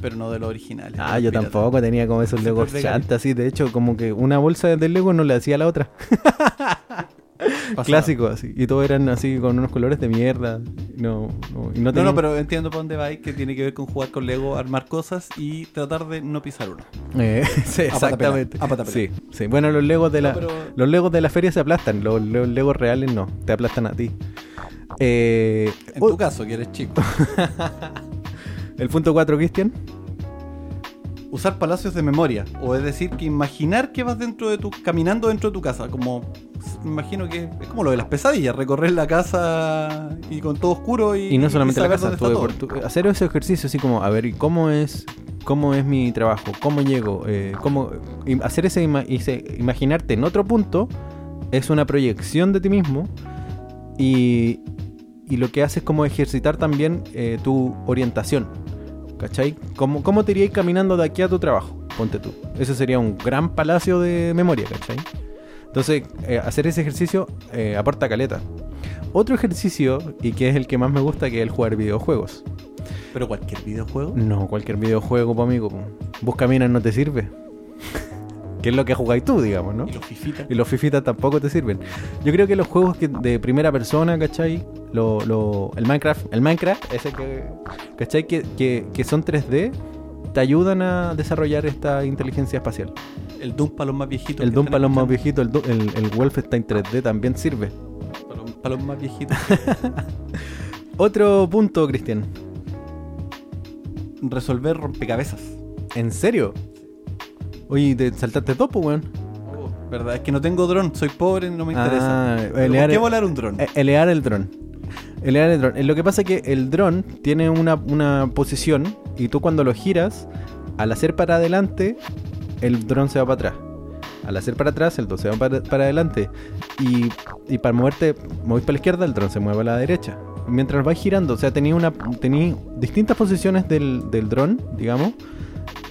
Pero no de los originales. Ah, yo tampoco tenía como esos Legos chantas, así. De hecho, como que una bolsa de Lego no le hacía a la otra. Clásico, así. Y todos eran así con unos colores de mierda. No, no, y no, No, tenían- no, pero entiendo para dónde vais, que tiene que ver con jugar con Lego, armar cosas y tratar de no pisar uno. Eh, sí, exactamente. a. Sí, sí. Bueno, los Legos de la, pero- los Legos de la feria se aplastan. Los, los Legos reales no. Te aplastan a ti. Eh, En oh, tu caso, que eres chico. el punto 4, Cristian. Usar palacios de memoria. O es decir, que imaginar que vas dentro de tu. caminando dentro de tu casa. Como. Me imagino que es como lo de las pesadillas, recorrer la casa y con todo oscuro y. Y no solamente la casa, todo. tú- hacer ese ejercicio así como, a ver, ¿y cómo es, cómo es mi trabajo? ¿Cómo llego? Eh, ¿cómo, hacer ese, ima- ese- imaginarte en otro punto es una proyección de ti mismo y, y lo que hace es como ejercitar también eh, tu orientación. ¿Cachai? ¿Cómo, ¿Cómo te irías caminando de aquí a tu trabajo? Ponte tú. Ese sería un gran palacio de memoria, ¿cachai? Entonces, eh, hacer ese ejercicio eh, aporta caleta. Otro ejercicio, y que es el que más me gusta, que es el jugar videojuegos. Pero cualquier videojuego. No, cualquier videojuego, po, amigo. po. Busca minas no te sirve. Que es lo que jugáis tú, digamos, ¿no? Y los fifitas. Y los fifitas tampoco te sirven. Yo creo que los juegos que de primera persona, ¿cachai? Lo, lo- el Minecraft, el Minecraft, ese que, ¿cachai? Que, que, que son 3D, te ayudan a desarrollar esta inteligencia espacial. El Doom para los más viejitos. El Doom para los más viejitos, el, el, el Wolfenstein 3D también sirve. Para los, para los más viejitos. Otro punto, Cristian. Resolver rompecabezas. ¿En serio? Oye, te saltaste topo, weón. ¿Verdad? Es que no tengo dron, soy pobre no me interesa. Ah, Pero ¿Por elear- qué volar un dron? Eh, Elear el dron. Elear el dron. Eh, Lo que pasa es que el dron tiene una, una posición y tú cuando lo giras, al hacer para adelante, el dron se va para atrás. Al hacer para atrás, el dron se va para, para adelante. Y, y para moverte, movís para la izquierda, el dron se mueve a la derecha. Mientras vais girando, o sea, tenía una tenía distintas posiciones del, del dron, digamos.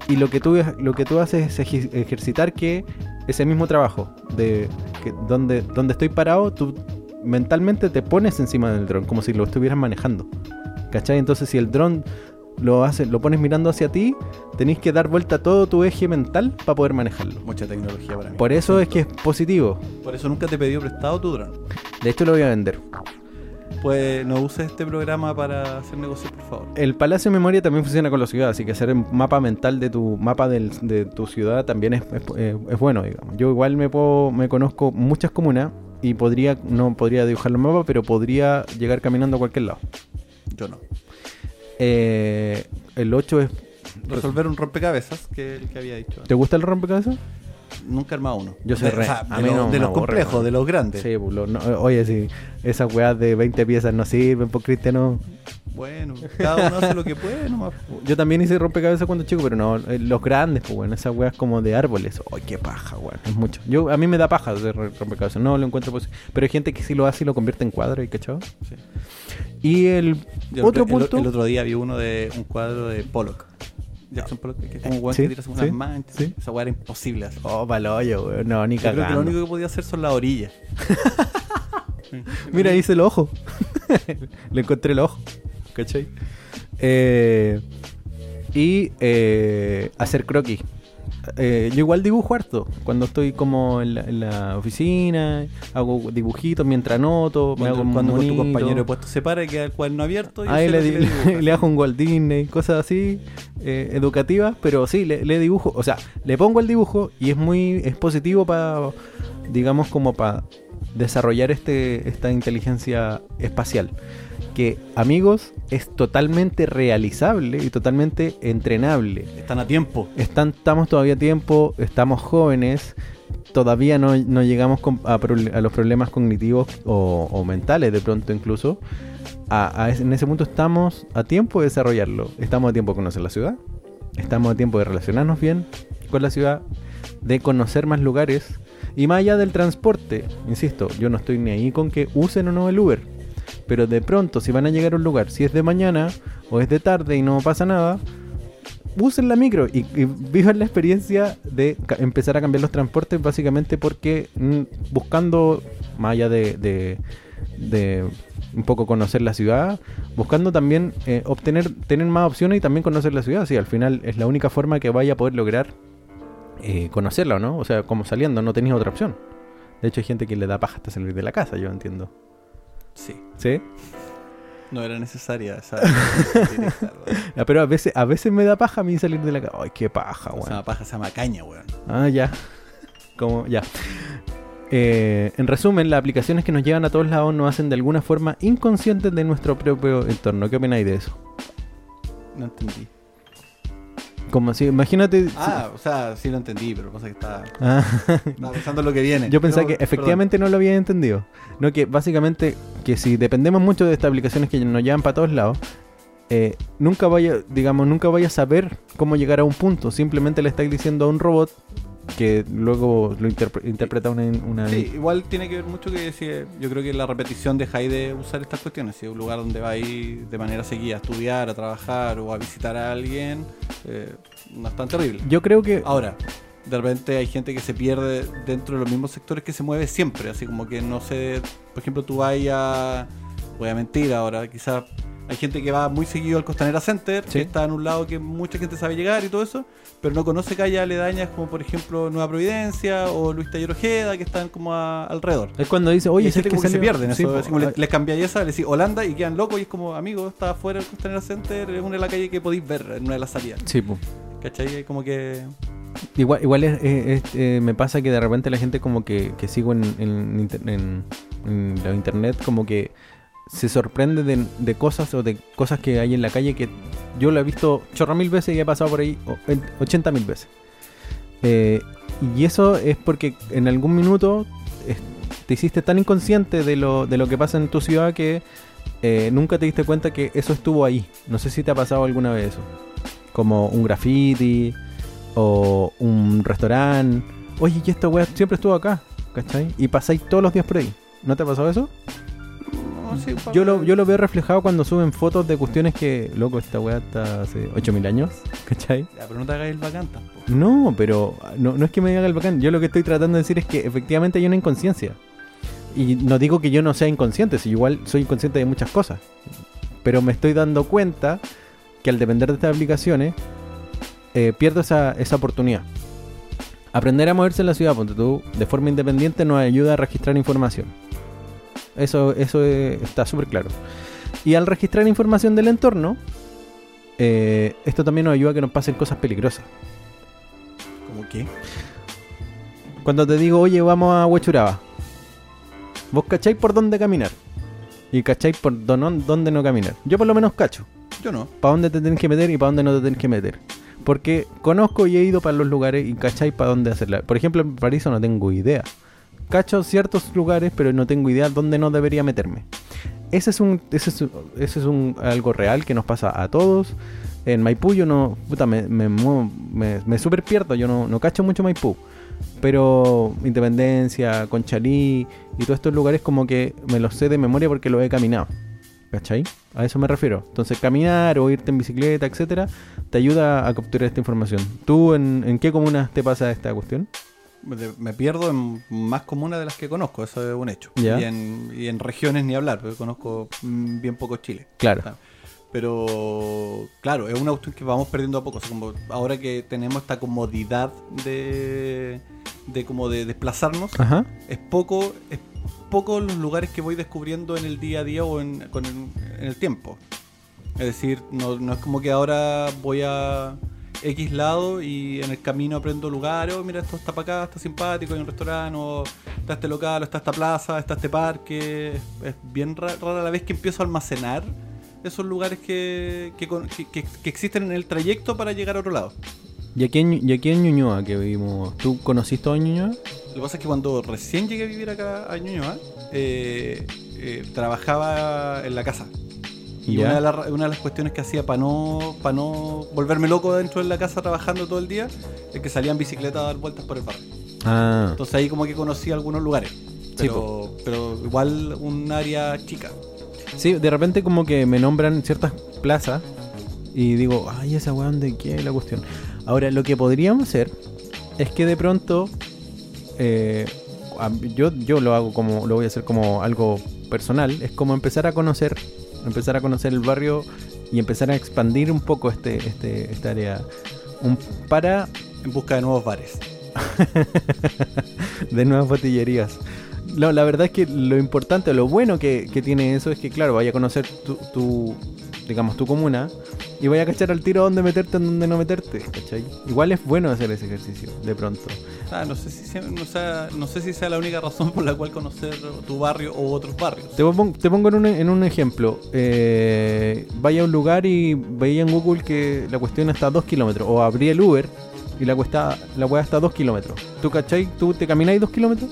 Y lo que tú lo que tú haces es ejercitar que ese mismo trabajo de que donde donde estoy parado, tú mentalmente te pones encima del dron como si lo estuvieras manejando. ¿Cachai? Entonces si el dron lo haces, lo pones mirando hacia ti, tenéis que dar vuelta a todo tu eje mental para poder manejarlo. Mucha tecnología para mí. Por eso es que es positivo. Por eso nunca te he pedido prestado tu dron. De hecho lo voy a vender. Pues no uses este programa para hacer negocios, por favor. El Palacio de Memoria también funciona con la ciudad, así que hacer un mapa mental de tu mapa del- de tu ciudad también es, es- eh, es bueno, digamos. Yo igual me puedo, me conozco muchas comunas y podría, no podría dibujar los mapas, pero podría llegar caminando a cualquier lado. Yo no. Eh, el 8 es... Resolver un rompecabezas, que es el que había dicho. ¿Te gusta el rompecabezas? Nunca he armado uno. Yo soy De- o re. sea, de, los- no de me los aburre, complejos, de los grandes. Sí, pues, lo- no, oye, sí, esas weas de 20 piezas no sirven por cristiano. Bueno, cada uno hace lo que puede nomás. Yo también hice rompecabezas cuando chico, pero no, eh, los grandes, pues bueno, esas weas como de árboles. Ay, qué paja, weón, es mucho. Yo, a mí me da paja hacer rompecabezas, no lo encuentro posible. Pero hay gente que sí lo hace y lo convierte en cuadro, ¿y cachado? Sí. Y el Yo otro el- punto... El, otro día vi uno de un cuadro de Pollock. Jackson Pollock, que es como un weón Sí, que tira así sí, unas manchas. sí. Esa weá era imposible hacer. Oh, paloyo, weón, no, ni Yo creo que lo cagando. único que podía hacer son las orillas. Mira, hice el ojo. Le encontré el ojo. ¿Cachai? Eh, y eh, hacer croquis. Eh, yo igual dibujo harto. Cuando estoy como en la, en la oficina, hago dibujitos mientras anoto, me hago cuando con tu compañero de puesto se para y queda el cuaderno abierto. Y Ahí le, le hago un Walt Disney, cosas así, eh, educativas, pero sí, le, le dibujo, o sea, le pongo el dibujo y es muy, es positivo para, digamos, como para desarrollar este, esta inteligencia espacial. Que, amigos, es totalmente realizable y totalmente entrenable. Están a tiempo. Están, estamos todavía a tiempo, estamos jóvenes, todavía no, no llegamos con- a, los problemas cognitivos o, o mentales de pronto incluso. A- a ese- en ese punto estamos a tiempo de desarrollarlo. Estamos a tiempo de conocer la ciudad. Estamos a tiempo de relacionarnos bien con la ciudad. De conocer más lugares. Y más allá del transporte, insisto, yo no estoy ni ahí con que usen o no el Uber. Pero de pronto, si van a llegar a un lugar, si es de mañana o es de tarde y no pasa nada, usen la micro y, y vivan la experiencia de empezar a cambiar los transportes básicamente porque mm, buscando, más allá de, de- de un poco conocer la ciudad, buscando también eh, obtener, tener más opciones y también conocer la ciudad, si al final es la única forma que vaya a poder lograr eh, conocerla, ¿no? O sea, como saliendo, no tenéis otra opción. De hecho, hay gente que le da paja hasta salir de la casa, yo entiendo. Sí. ¿Sí? No era necesaria esa directa. Ah, Pero a veces, a veces me da paja a mí salir de la casa. Ay, qué paja, weón. sea, paja se llama caña, weón. Ah, ya. Como, ya. Eh, en resumen, las aplicaciones que nos llevan a todos lados nos hacen de alguna forma inconscientes de nuestro propio entorno. ¿Qué opináis de eso? No entendí. Como si, imagínate. Ah, o sea, sí lo entendí, pero pasa que estaba, Ah. estaba pensando en lo que viene. Yo pensaba que perdón. efectivamente no lo había entendido. No, que básicamente que si dependemos mucho de estas aplicaciones que nos llevan para todos lados, eh, nunca vaya, digamos, nunca vaya a saber cómo llegar a un punto. Simplemente le estáis diciendo a un robot que luego lo interpre- interpreta una, una Sí, igual tiene que ver mucho que si, yo creo que la repetición dejáis de usar estas cuestiones. Si es un lugar donde vais de manera seguida a estudiar, a trabajar o a visitar a alguien, eh, no es tan terrible. Yo creo que Ahora, de repente hay gente que se pierde dentro de los mismos sectores que se mueve siempre. Así como que no sé, por ejemplo, tú vas a. Voy a mentir ahora, quizás hay gente que va muy seguido al Costanera Center, Sí. que está en un lado que mucha gente sabe llegar y todo eso, pero no conoce calles aledañas como por ejemplo Nueva Providencia o Luis Taller Ojeda, que están como a- alrededor. es cuando dice, oye, es que que se pierden Sí, eso. po, así como le- ah, les cambiáis esa, le decís Holanda y quedan locos y es como, amigo, está afuera del Costanera Center, es una de las calles que podéis ver en una de las salidas. sí, po. ¿Cachai? Como que... Igual, igual es, es- es- eh, me pasa que de repente la gente como que, que sigo en, en, en- en la internet como que se sorprende de, de cosas o de cosas que hay en la calle que yo lo he visto chorro mil veces y he pasado por ahí o- en 80 mil veces. Eh, y eso es porque en algún minuto es- te hiciste tan inconsciente de lo, de lo que pasa en tu ciudad que eh, nunca te diste cuenta que eso estuvo ahí. No sé si te ha pasado alguna vez eso. Como un graffiti o un restaurante. Oye, y esta weá siempre estuvo acá, ¿cachai? Y pasáis todos los días por ahí. ¿No te ha pasado eso? No, sí, pa- Yo lo, yo lo veo reflejado cuando suben fotos de cuestiones que, loco, esta weá está hace 8000 años, ¿cachai? Ya, pero no te hagáis el bacán tampoco. No, pero no, no es que me haga el bacán. Yo lo que estoy tratando de decir es que efectivamente hay una inconsciencia. Y no digo que yo no sea inconsciente, si igual soy inconsciente de muchas cosas. Pero me estoy dando cuenta que al depender de estas aplicaciones, eh, pierdo esa, esa oportunidad. Aprender a moverse en la ciudad, ponte tú, de forma independiente nos ayuda a registrar información. Eso, eso eh, está súper claro. Y al registrar información del entorno, eh, esto también nos ayuda a que nos pasen cosas peligrosas. ¿Cómo qué? Cuando te digo, oye, vamos a Huechuraba, vos cacháis por dónde caminar. Y cacháis por dónde no caminar. Yo por lo menos cacho. Yo no. Para dónde te tenés que meter y para dónde no te tenés que meter. Porque conozco y he ido para los lugares y cacháis para dónde hacerla. Por ejemplo, en París no tengo idea. Cacho ciertos lugares, pero no tengo idea dónde no debería meterme. Ese es un, ese es, ese es un algo real que nos pasa a todos. En Maipú yo no, puta, me, me, me, me super pierdo, yo no, no cacho mucho Maipú. Pero Independencia, Conchalí y todos estos lugares como que me los sé de memoria porque los he caminado. ¿Cachai? A eso me refiero. Entonces caminar o irte en bicicleta, etcétera, te ayuda a capturar esta información. ¿Tú en, en qué comunas te pasa esta cuestión? Me pierdo en más comunas de las que conozco, eso es un hecho. Y, en, y en regiones ni hablar, porque conozco mm, bien poco Chile. Claro. Pero, claro, es una cuestión que vamos perdiendo a poco. O sea, como ahora que tenemos esta comodidad de, de como de desplazarnos, Ajá. es poco es poco los lugares que voy descubriendo en el día a día o en, con el, en el tiempo. Es decir, no, no es como que ahora voy a X lado y en el camino aprendo lugares, oh, mira, esto está para acá, está simpático, hay un restaurante, o está este local, o está esta plaza, está este parque. Es, bien ra- rara la vez que empiezo a almacenar esos lugares que, que, existen en el trayecto para llegar a otro lado. ¿Y aquí en, y aquí en Ñuñoa que vivimos? ¿Tú conociste todo Ñuñoa? Lo que pasa es que cuando recién llegué a vivir acá a Ñuñoa, eh, eh, trabajaba en la casa. Y una de, las- una de las cuestiones que hacía para no, para no volverme loco dentro de la casa trabajando todo el día es que salía en bicicleta a dar vueltas por el barrio. Ah, Entonces ahí como que conocí algunos lugares. Sí, Pero, pero igual un área chica. sí, de repente como que me nombran ciertas plazas y digo, ay, esa weá, ¿dónde qué es la cuestión? Ahora, lo que podríamos hacer es que de pronto, eh, yo, yo lo hago como, lo voy a hacer como algo personal, es como empezar a conocer, empezar a conocer el barrio y empezar a expandir un poco este, este, esta área un, para En busca de nuevos bares. de nuevas botillerías. No, la verdad es que lo importante, lo bueno que, que tiene eso es que, claro, vaya a conocer tu, tu, digamos, tu comuna y vaya a cachar al tiro dónde meterte, en dónde no meterte, ¿cachai? Igual es bueno hacer ese ejercicio, de pronto. Ah, no, sé si sea, no, sea, no sé si sea la única razón por la cual conocer tu barrio o otros barrios. Te pongo, te pongo en, un, en un ejemplo. Eh, vaya a un lugar y veía en Google que la cuestión está a 2 kilómetros. O abrí el Uber y la, cuesta, la weá está a 2 kilómetros. ¿Tú cachai? ¿Tú te camináis 2 kilómetros?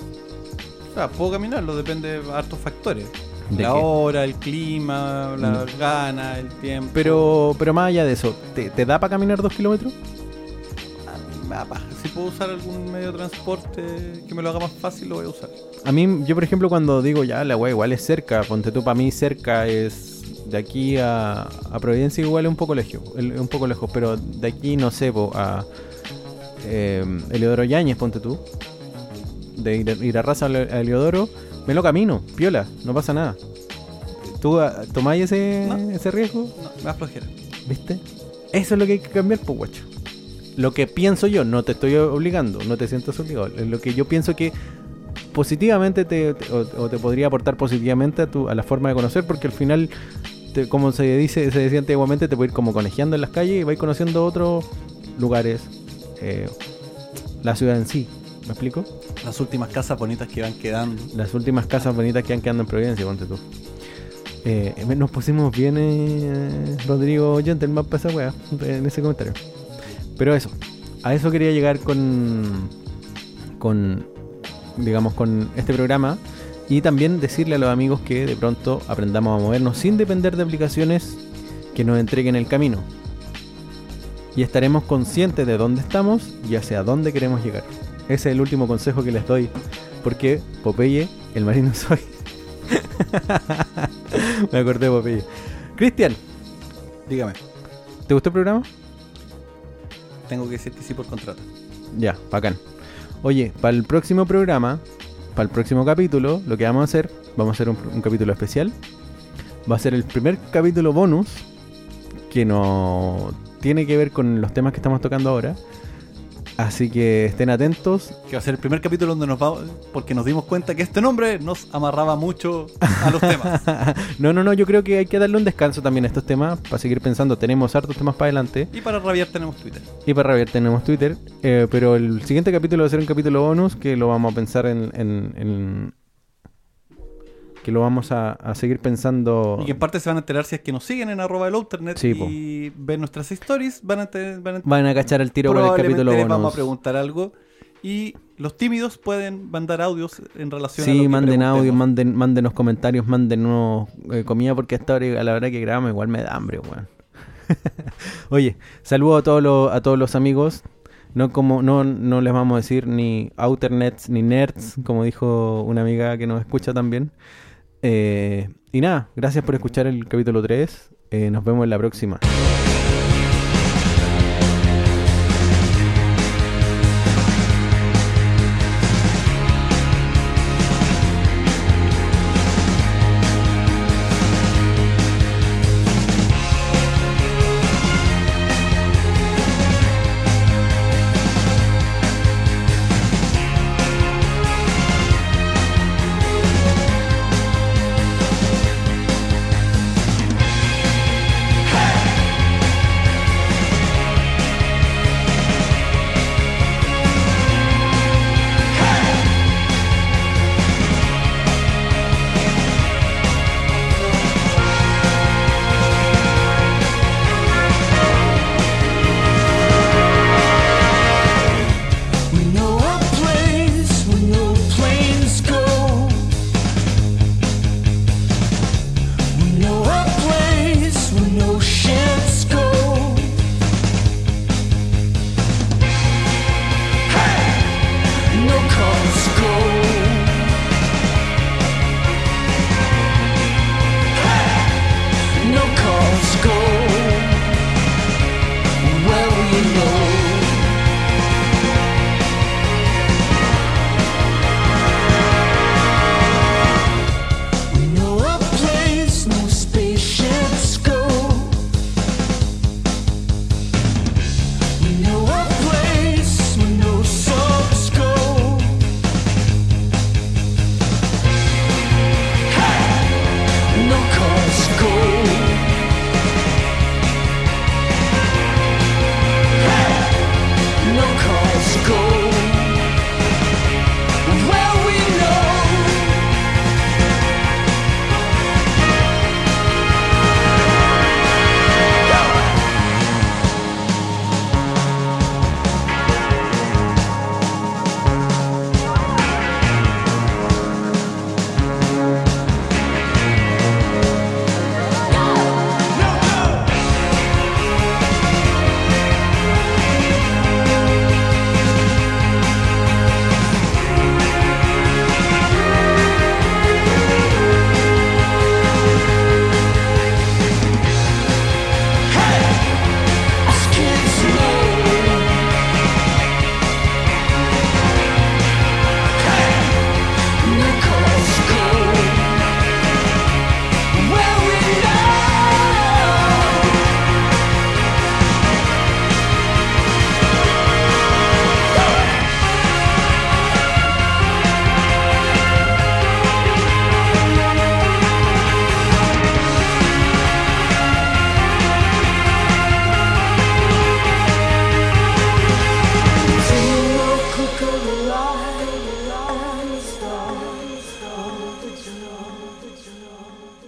O sea, puedo caminarlo, depende de hartos factores. ¿De la qué? hora, el clima, las Mm. ganas, el tiempo. Pero, pero más allá de eso, ¿te, te da para caminar 2 kilómetros? Me da paja. Si puedo usar algún medio de transporte que me lo haga más fácil, lo voy a usar. A mí, yo por ejemplo, cuando digo ya la weá igual es cerca, ponte tú para mí cerca es de aquí a, a Providencia igual es un poco lejos, un poco lejos, pero de aquí no sé, po, a eh, Eleodoro Yáñez, ponte tú, de ir, ir a raza a Eleodoro, me lo camino, piola, no pasa nada. ¿Tú ah, tomáis ese, No. ese riesgo? No, me da flojera. ¿Viste? Eso es lo que hay que cambiar, pues, guacho. Lo que pienso yo, no te estoy obligando, no te sientas obligado. Lo que yo pienso que positivamente te, te- o, o te podría aportar positivamente a, tu, a la forma de conocer, porque al final, te- como se dice, se decía antiguamente, te puede ir como conejeando en las calles y vais conociendo otros lugares, eh, la ciudad en sí. ¿Me explico? Las últimas casas bonitas que van quedando. Las últimas casas bonitas que han quedando en Providencia, ponte tú. Eh, nos pusimos bien, eh, Rodrigo Gentleman, para esa wea, en ese comentario. Pero eso, a eso quería llegar con, con, digamos, con este programa. Y también decirle a los amigos que de pronto aprendamos a movernos sin depender de aplicaciones que nos entreguen el camino. Y estaremos conscientes de dónde estamos y hacia dónde queremos llegar. Ese es el último consejo que les doy. Porque Popeye, el marino soy. Me acordé de Popeye. Cristian, Dígame, ¿te gustó el programa? tengo que decir que sí por contrato. Ya, bacán. Oye, para el próximo programa, para el próximo capítulo, lo que vamos a hacer, vamos a hacer un, un capítulo especial. Va a ser el primer capítulo bonus que no tiene que ver con los temas que estamos tocando ahora. Así que estén atentos. Que va a ser el primer capítulo donde nos va. Porque nos dimos cuenta que este nombre nos amarraba mucho a los temas. no, no, no, yo creo que hay que darle un descanso también a estos temas para seguir pensando. Tenemos hartos temas para adelante. Y para rabiar tenemos Twitter. Y para Rabiar tenemos Twitter. eh, pero el siguiente capítulo va a ser un capítulo bonus que lo vamos a pensar en. en- en- que lo vamos a, a seguir pensando. Y que en parte se van a enterar si es que nos siguen en arroba el Outernet Sí, y ven nuestras stories. Van a, van a, Van a cachar el tiro con el capítulo les vamos a preguntar algo. Y los tímidos pueden mandar audios en relación a lo Sí, que manden preguntemos. audio, manden, mándenos comentarios, mándenos eh, comida porque hasta ahora a la hora que grabamos igual me da hambre, weón. Oye, saludo a todos los, a todos los amigos. No como no, no les vamos a decir ni outernets ni nerds, como dijo una amiga que nos escucha también. Eh, y nada, gracias por escuchar el capítulo 3. Eh, nos vemos en la próxima.